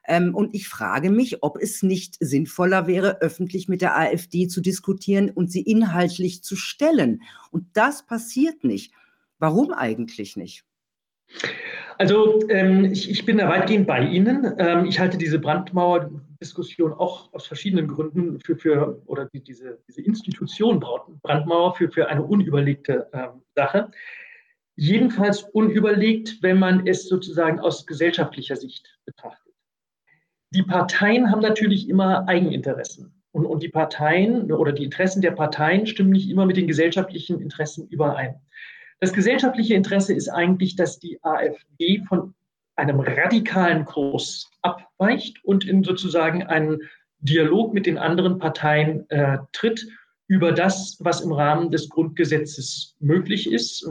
Ähm, und ich frage mich, ob es nicht sinnvoller wäre, öffentlich mit der AfD zu diskutieren und sie inhaltlich zu stellen. Und das passiert nicht. Warum eigentlich nicht? Also ähm, ich, ich, bin da weitgehend bei Ihnen. Ähm, ich halte diese Brandmauer-Diskussion auch aus verschiedenen Gründen für, für oder die, diese, diese Institution Brandmauer für, für eine unüberlegte ähm, Sache. Jedenfalls unüberlegt, wenn man es sozusagen aus gesellschaftlicher Sicht betrachtet die Parteien haben natürlich immer Eigeninteressen. Und, und die Parteien oder die Interessen der Parteien stimmen nicht immer mit den gesellschaftlichen Interessen überein. Das gesellschaftliche Interesse ist eigentlich, dass die AfD von einem radikalen Kurs abweicht und in sozusagen einen Dialog mit den anderen Parteien äh, tritt über das, was im Rahmen des Grundgesetzes möglich ist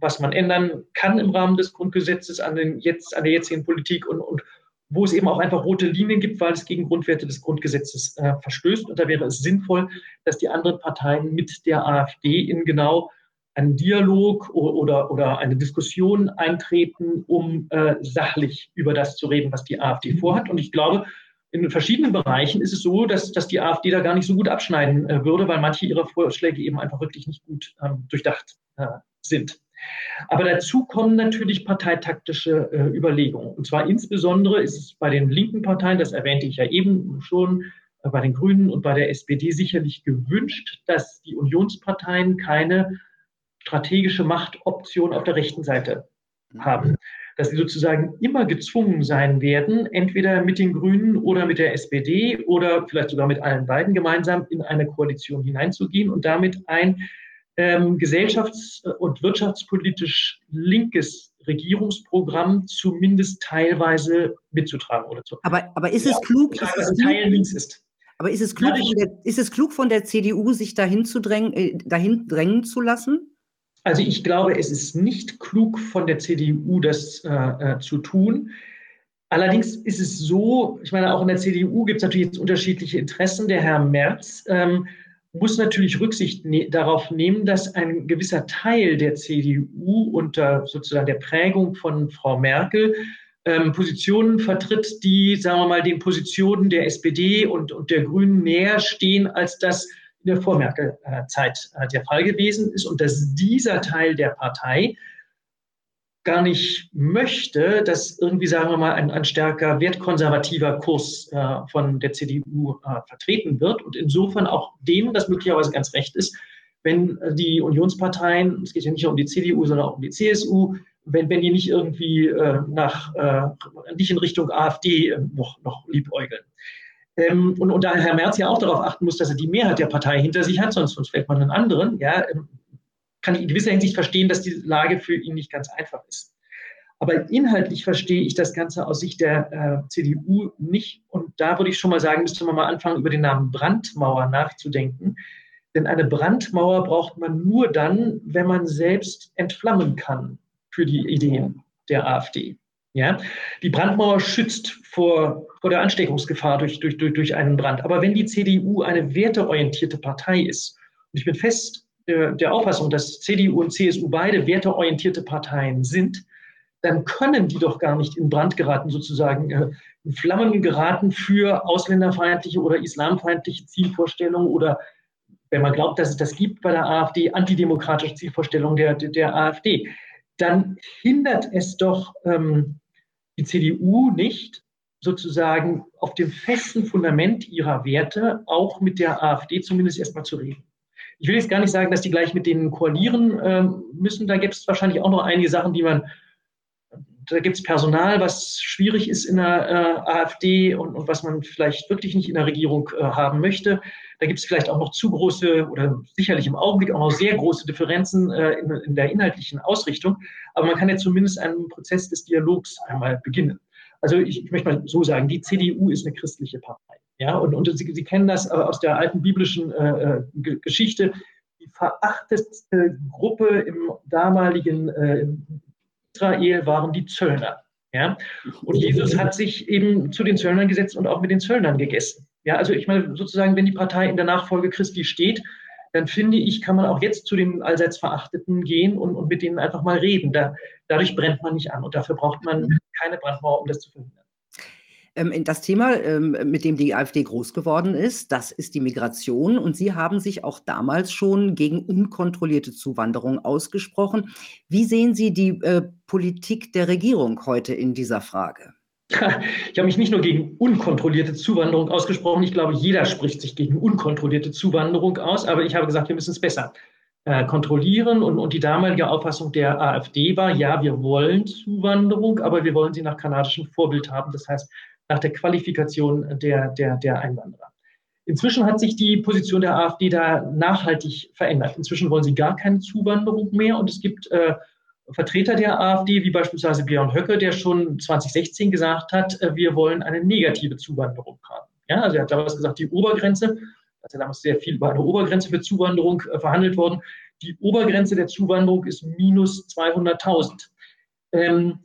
was man ändern kann im Rahmen des Grundgesetzes an, den jetzt, an der jetzigen Politik und, und wo es eben auch einfach rote Linien gibt, weil es gegen Grundwerte des Grundgesetzes äh, verstößt. Und da wäre es sinnvoll, dass die anderen Parteien mit der AfD in genau einen Dialog oder, oder eine Diskussion eintreten, um äh, sachlich über das zu reden, was die AfD vorhat. Und ich glaube, in verschiedenen Bereichen ist es so, dass, dass die AfD da gar nicht so gut abschneiden äh, würde, weil manche ihrer Vorschläge eben einfach wirklich nicht gut ähm, durchdacht äh, sind. Aber dazu kommen natürlich parteitaktische äh, Überlegungen. Und zwar insbesondere ist es bei den linken Parteien, das erwähnte ich ja eben schon, äh, bei den Grünen und bei der SPD sicherlich gewünscht, dass die Unionsparteien keine strategische Machtoption auf der rechten Seite haben. Dass sie sozusagen immer gezwungen sein werden, entweder mit den Grünen oder mit der SPD oder vielleicht sogar mit allen beiden gemeinsam in eine Koalition hineinzugehen und damit ein ähm, gesellschafts- und wirtschaftspolitisch linkes Regierungsprogramm zumindest teilweise mitzutragen oder zu. Aber, aber ist ja, es klug, dass es Teil links ist? Aber ist es klug, von der, ist es klug von der CDU, sich dahin, zu drängen, äh, dahin drängen zu lassen? Also ich glaube, es ist nicht klug von der CDU, das äh, äh, zu tun. Allerdings ist es so, ich meine, auch in der CDU gibt es natürlich jetzt unterschiedliche Interessen. Der Herr Merz ähm, muss natürlich Rücksicht ne darauf nehmen, dass ein gewisser Teil der CDU unter sozusagen der Prägung von Frau Merkel ähm, Positionen vertritt, die, sagen wir mal, den Positionen der SPD und, und der Grünen näher stehen, als das in der Vormerkel-Zeit äh, der Fall gewesen ist. Und dass dieser Teil der Partei gar nicht möchte, dass irgendwie, sagen wir mal, ein, ein stärker wertkonservativer Kurs äh, von der CDU äh, vertreten wird und insofern auch dem, das möglicherweise ganz recht ist, wenn die Unionsparteien, es geht ja nicht nur um die CDU, sondern auch um die CSU, wenn, wenn die nicht irgendwie äh, nach, äh, nicht in Richtung AfD äh, noch, noch liebäugeln. Ähm, und, und da Herr Merz ja auch darauf achten muss, dass er die Mehrheit der Partei hinter sich hat, sonst, sonst fällt man einen anderen, ja, ähm, kann ich in gewisser Hinsicht verstehen, dass die Lage für ihn nicht ganz einfach ist. Aber inhaltlich verstehe ich das Ganze aus Sicht der äh, CDU nicht. Und da würde ich schon mal sagen, müsste man mal anfangen, über den Namen Brandmauer nachzudenken. Denn eine Brandmauer braucht man nur dann, wenn man selbst entflammen kann für die Ideen der AfD. Ja? Die Brandmauer schützt vor, vor der Ansteckungsgefahr durch, durch, durch, durch einen Brand. Aber wenn die CDU eine werteorientierte Partei ist, und ich bin fest der, Auffassung, dass CDU und CSU beide werteorientierte Parteien sind, dann können die doch gar nicht in Brand geraten, sozusagen äh, in Flammen geraten für ausländerfeindliche oder islamfeindliche Zielvorstellungen oder wenn man glaubt, dass es das gibt bei der AfD, antidemokratische Zielvorstellungen der, der, der AfD. dann hindert es doch ähm, die CDU nicht, sozusagen auf dem festen Fundament ihrer Werte auch mit der AfD zumindest erstmal zu reden. Ich will jetzt gar nicht sagen, dass die gleich mit denen koalieren äh, müssen. Da gibt es wahrscheinlich auch noch einige Sachen, die man da gibt es Personal, was schwierig ist in der äh, AfD und, und, was man vielleicht wirklich nicht in der Regierung äh, haben möchte. Da gibt es vielleicht auch noch zu große oder sicherlich im Augenblick auch noch sehr große Differenzen äh, in, in, der inhaltlichen Ausrichtung. Aber man kann ja zumindest einen Prozess des Dialogs einmal beginnen. Also ich, ich möchte mal so sagen, die CDU ist eine christliche Partei. Ja, und, und Sie, Sie kennen das äh, aus der alten biblischen äh, äh Geschichte. Die verachtetste Gruppe im damaligen äh, Israel waren die Zöllner. Ja? Und Jesus hat sich eben zu den Zöllnern gesetzt und auch mit den Zöllnern gegessen. Ja, also ich meine, sozusagen, wenn die Partei in der Nachfolge Christi steht, dann finde ich, kann man auch jetzt zu den allseits Verachteten gehen und, und mit denen einfach mal reden. Da, dadurch brennt man nicht an und dafür braucht man keine Brandmauer, um das zu verhindern. Ähm, das Thema, ähm, mit dem die AfD groß geworden ist, das ist die Migration. Und Sie haben sich auch damals schon gegen unkontrollierte Zuwanderung ausgesprochen. Wie sehen Sie die äh, Politik der Regierung heute in dieser Frage? Ich habe mich nicht nur gegen unkontrollierte Zuwanderung ausgesprochen. Ich glaube, jeder spricht sich gegen unkontrollierte Zuwanderung aus. Aber ich habe gesagt, wir müssen es besser äh, kontrollieren. Und, und die damalige Auffassung der AfD war, ja, wir wollen Zuwanderung, aber wir wollen sie nach kanadischem Vorbild haben. Das heißt, nach der Qualifikation der, der, der Einwanderer. Inzwischen hat sich die Position der AfD da nachhaltig verändert. Inzwischen wollen sie gar keine Zuwanderung mehr und es gibt äh, Vertreter der AfD, wie beispielsweise Björn Höcke, der schon 2016 gesagt hat, äh, wir wollen eine negative Zuwanderung haben. Ja, also er hat damals gesagt, die Obergrenze, also damals sehr viel über eine Obergrenze für Zuwanderung äh, verhandelt worden, die Obergrenze der Zuwanderung ist minus 200.000. Ähm,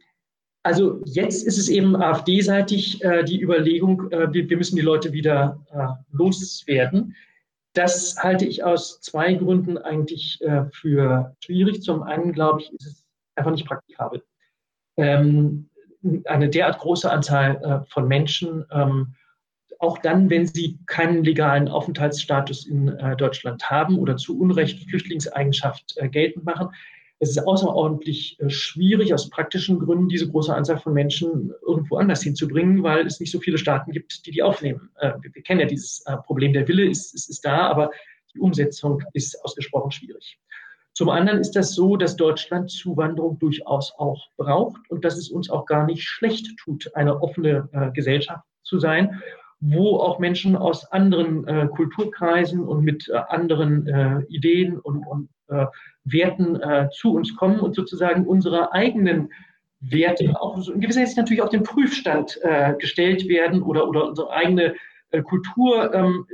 also jetzt ist es eben AfD-seitig äh, die Überlegung, äh, wir, wir, müssen die Leute wieder äh, loswerden. Das halte ich aus zwei Gründen eigentlich äh, für schwierig. Zum einen, glaube ich, ist es einfach nicht praktikabel. Ähm, eine derart große Anzahl äh, von Menschen, ähm, auch dann, wenn sie keinen legalen Aufenthaltsstatus in äh, Deutschland haben oder zu Unrecht Flüchtlingseigenschaft geltend machen, es ist außerordentlich äh, schwierig, aus praktischen Gründen diese große Anzahl von Menschen irgendwo anders hinzubringen, weil es nicht so viele Staaten gibt, die die aufnehmen. Äh, wir kennen ja dieses äh, Problem. Der Wille ist, ist, ist da, aber die Umsetzung ist ausgesprochen schwierig. Zum anderen ist das so, dass Deutschland Zuwanderung durchaus auch braucht und dass es uns auch gar nicht schlecht tut, eine offene Gesellschaft zu sein, wo auch Menschen aus anderen äh, Kulturkreisen und mit äh, anderen äh, Ideen und, und Werten äh, zu uns kommen und sozusagen unsere eigenen Werte auch in gewisser Hinsicht natürlich auf den Prüfstand äh, gestellt werden oder, oder unsere eigene äh, Kultur ähm,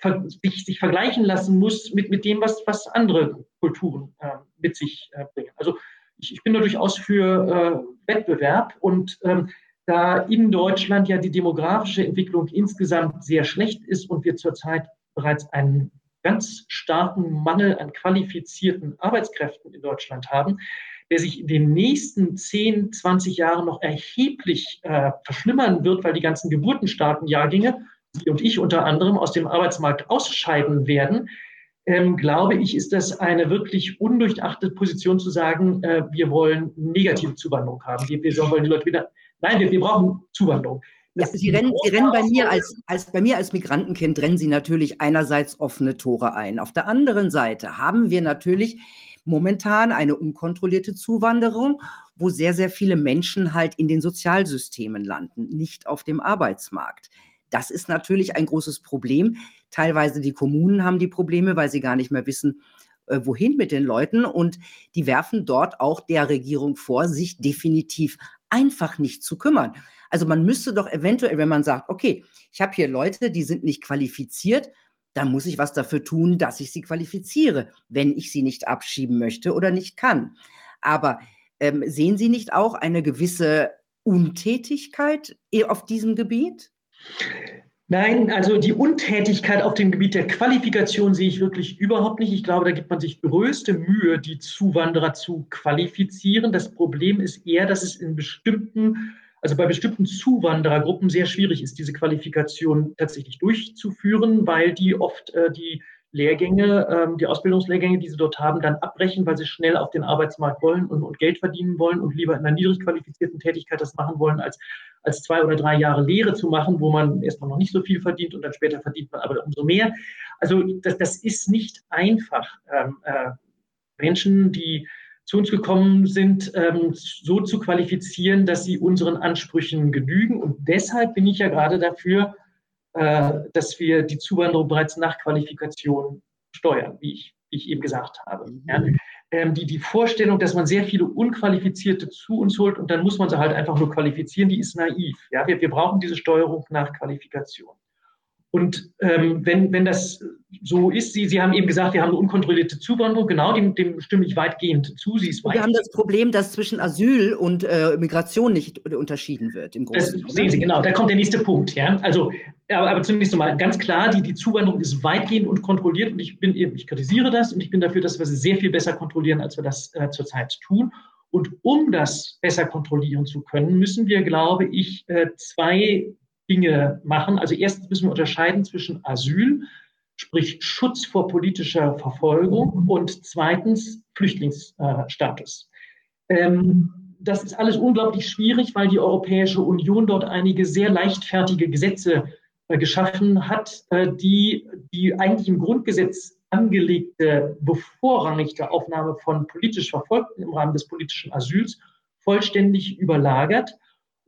ver sich, sich, vergleichen lassen muss mit, mit dem, was, was andere Kulturen äh, mit sich äh, bringen. Also ich, ich, bin da durchaus für äh, Wettbewerb und ähm, da in Deutschland ja die demografische Entwicklung insgesamt sehr schlecht ist und wir zurzeit bereits einen ganz starken Mangel an qualifizierten Arbeitskräften in Deutschland haben, der sich in den nächsten 10, 20 Jahren noch erheblich äh, verschlimmern wird, weil die ganzen geburtenstarken Jahrgänge, Sie und ich unter anderem, aus dem Arbeitsmarkt ausscheiden werden, ähm, glaube ich, ist das eine wirklich undurchdachte Position zu sagen, äh, wir wollen negative Zuwanderung haben. Wir, wir wollen die Leute wieder. Nein, wir, wir brauchen Zuwanderung. Ja, Sie rennen, Sie rennen bei mir als, als bei mir als Migrantenkind rennen Sie natürlich einerseits offene Tore ein. Auf der anderen Seite haben wir natürlich momentan eine unkontrollierte Zuwanderung, wo sehr, sehr viele Menschen halt in den Sozialsystemen landen, nicht auf dem Arbeitsmarkt. Das ist natürlich ein großes Problem. Teilweise die Kommunen haben die Probleme, weil sie gar nicht mehr wissen, äh, wohin mit den Leuten. Und die werfen dort auch der Regierung vor, sich definitiv einfach nicht zu kümmern. Also man müsste doch eventuell, wenn man sagt, okay, ich habe hier Leute, die sind nicht qualifiziert, dann muss ich was dafür tun, dass ich sie qualifiziere, wenn ich sie nicht abschieben möchte oder nicht kann. Aber ähm, sehen Sie nicht auch eine gewisse Untätigkeit auf diesem Gebiet? Nein, also die Untätigkeit auf dem Gebiet der Qualifikation sehe ich wirklich überhaupt nicht. Ich glaube, da gibt man sich größte Mühe, die Zuwanderer zu qualifizieren. Das Problem ist eher, dass es in bestimmten also bei bestimmten Zuwanderergruppen sehr schwierig ist, diese Qualifikation tatsächlich durchzuführen, weil die oft äh, die Lehrgänge, ähm, die Ausbildungslehrgänge, die sie dort haben, dann abbrechen, weil sie schnell auf den Arbeitsmarkt wollen und, und, Geld verdienen wollen und lieber in einer niedrig qualifizierten Tätigkeit das machen wollen, als, als zwei oder drei Jahre Lehre zu machen, wo man erstmal noch nicht so viel verdient und dann später verdient man aber umso mehr. Also das, das ist nicht einfach. Ähm, äh, Menschen, die zu uns gekommen sind, ähm, so zu qualifizieren, dass sie unseren Ansprüchen genügen. Und deshalb bin ich ja gerade dafür, äh, dass wir die Zuwanderung bereits nach Qualifikation steuern, wie ich, wie ich eben gesagt habe. Ja. Mhm. Ähm, die, die Vorstellung, dass man sehr viele Unqualifizierte zu uns holt und dann muss man sie halt einfach nur qualifizieren, die ist naiv. Ja. Wir, wir brauchen diese Steuerung nach Qualifikation. Und ähm, wenn, wenn das so ist, Sie, Sie haben eben gesagt, wir haben eine unkontrollierte Zuwanderung, genau, dem, dem stimme ich weitgehend zu. Sie ist wir haben das Problem, dass zwischen Asyl und äh, Migration nicht unterschieden wird. Im Großen, das sehen Sie, genau, da kommt der nächste Punkt. Ja? Also, aber, aber zunächst einmal ganz klar, die, die Zuwanderung ist weitgehend unkontrolliert und ich, bin, ich kritisiere das und ich bin dafür, dass wir sie sehr viel besser kontrollieren, als wir das äh, zurzeit tun. Und um das besser kontrollieren zu können, müssen wir, glaube ich, äh, zwei Dinge machen. Also erstens müssen wir unterscheiden zwischen Asyl, sprich Schutz vor politischer Verfolgung und zweitens Flüchtlingsstatus. Ähm, das ist alles unglaublich schwierig, weil die Europäische Union dort einige sehr leichtfertige Gesetze äh, geschaffen hat, äh, die die eigentlich im Grundgesetz angelegte bevorrangigte Aufnahme von politisch Verfolgten im Rahmen des politischen Asyls vollständig überlagert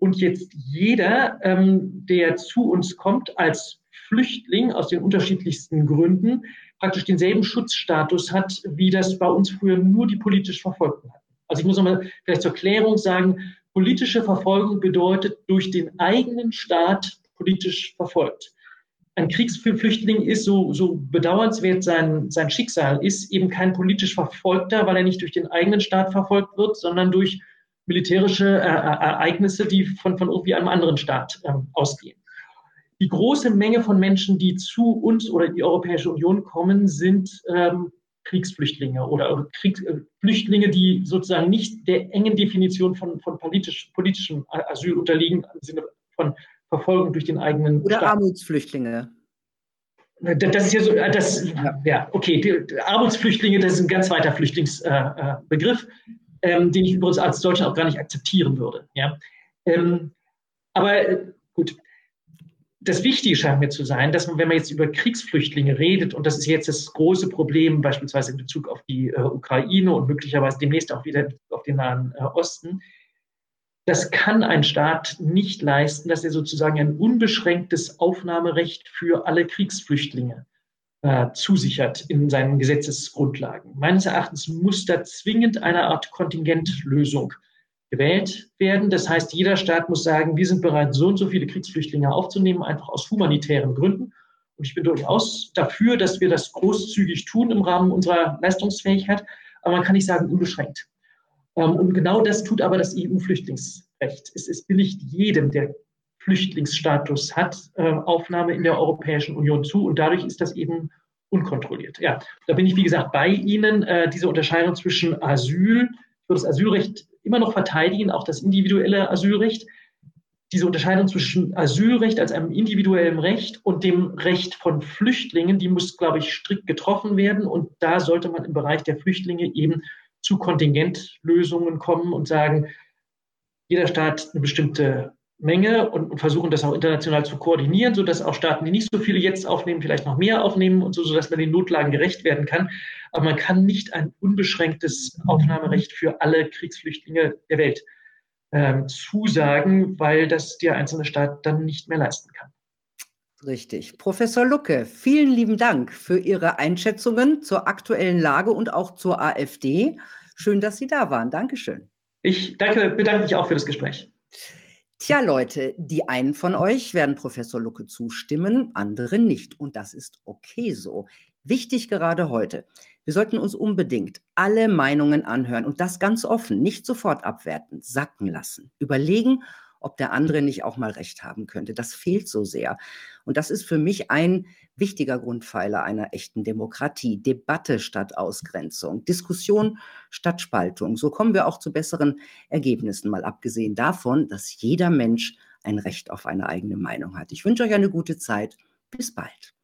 und jetzt jeder, ähm, der zu uns kommt als Flüchtling aus den unterschiedlichsten Gründen, praktisch denselben Schutzstatus hat, wie das bei uns früher nur die politisch Verfolgten hatten. Also ich muss nochmal vielleicht zur Klärung sagen, politische Verfolgung bedeutet durch den eigenen Staat politisch verfolgt. Ein Kriegsflüchtling ist, so, so bedauernswert sein, sein Schicksal ist, eben kein politisch Verfolgter, weil er nicht durch den eigenen Staat verfolgt wird, sondern durch militärische äh, äh, Ereignisse, die von, von irgendwie einem anderen Staat ähm, ausgehen. Die große Menge von Menschen, die zu uns oder die Europäische Union kommen, sind ähm, Kriegsflüchtlinge oder Krieg, äh, Flüchtlinge, die sozusagen nicht der engen Definition von, von politisch, politischem Asyl unterliegen, im Sinne von Verfolgung durch den eigenen Oder Staat. Armutsflüchtlinge. Das ist ja so, äh, das, ja, okay, die Armutsflüchtlinge, das ist ein ganz weiter Flüchtlingsbegriff. Äh, ähm, den ich übrigens als Deutscher auch gar nicht akzeptieren würde. Ja? Ähm, aber äh, gut, das Wichtige scheint mir zu sein, dass man, wenn man jetzt über Kriegsflüchtlinge redet, und das ist jetzt das große Problem, beispielsweise in Bezug auf die äh, Ukraine und möglicherweise demnächst auch wieder auf den Nahen äh, Osten, das kann ein Staat nicht leisten, dass er sozusagen ein unbeschränktes Aufnahmerecht für alle Kriegsflüchtlinge äh, zusichert in seinen Gesetzesgrundlagen. Meines Erachtens muss da zwingend eine Art Kontingentlösung gewählt werden. Das heißt, jeder Staat muss sagen, wir sind bereit, so und so viele Kriegsflüchtlinge aufzunehmen, einfach aus humanitären Gründen. Und ich bin durchaus dafür, dass wir das großzügig tun im Rahmen unserer Leistungsfähigkeit. Aber man kann nicht sagen, unbeschränkt. Ähm, und genau das tut aber das EU-Flüchtlingsrecht. Es, es billigt jedem, der Flüchtlingsstatus hat, äh, Aufnahme in der Europäischen Union zu. Und dadurch ist das eben unkontrolliert. Ja, da bin ich, wie gesagt, bei Ihnen. Äh, diese Unterscheidung zwischen Asyl, ich würde das Asylrecht immer noch verteidigen, auch das individuelle Asylrecht. Diese Unterscheidung zwischen Asylrecht als einem individuellen Recht und dem Recht von Flüchtlingen, die muss, glaube ich, strikt getroffen werden. Und da sollte man im Bereich der Flüchtlinge eben zu Kontingentlösungen kommen und sagen, jeder Staat eine bestimmte Menge und, und, versuchen das auch international zu koordinieren, sodass auch Staaten, die nicht so viele jetzt aufnehmen, vielleicht noch mehr aufnehmen und so, sodass man den Notlagen gerecht werden kann. Aber man kann nicht ein unbeschränktes Aufnahmerecht für alle Kriegsflüchtlinge der Welt ähm, zusagen, weil das der einzelne Staat dann nicht mehr leisten kann. Richtig. Professor Lucke, vielen lieben Dank für Ihre Einschätzungen zur aktuellen Lage und auch zur AfD. Schön, dass Sie da waren. Dankeschön. Ich danke, bedanke mich auch für das Gespräch. Tja, Leute, die einen von euch werden Professor Lucke zustimmen, andere nicht. Und das ist okay so. Wichtig gerade heute. Wir sollten uns unbedingt alle Meinungen anhören und das ganz offen, nicht sofort abwerten, sacken lassen, überlegen, ob der andere nicht auch mal recht haben könnte. Das fehlt so sehr. Und das ist für mich ein wichtiger Grundpfeiler einer echten Demokratie. Debatte statt Ausgrenzung, Diskussion statt Spaltung. So kommen wir auch zu besseren Ergebnissen, mal abgesehen davon, dass jeder Mensch ein Recht auf eine eigene Meinung hat. Ich wünsche euch eine gute Zeit. Bis bald.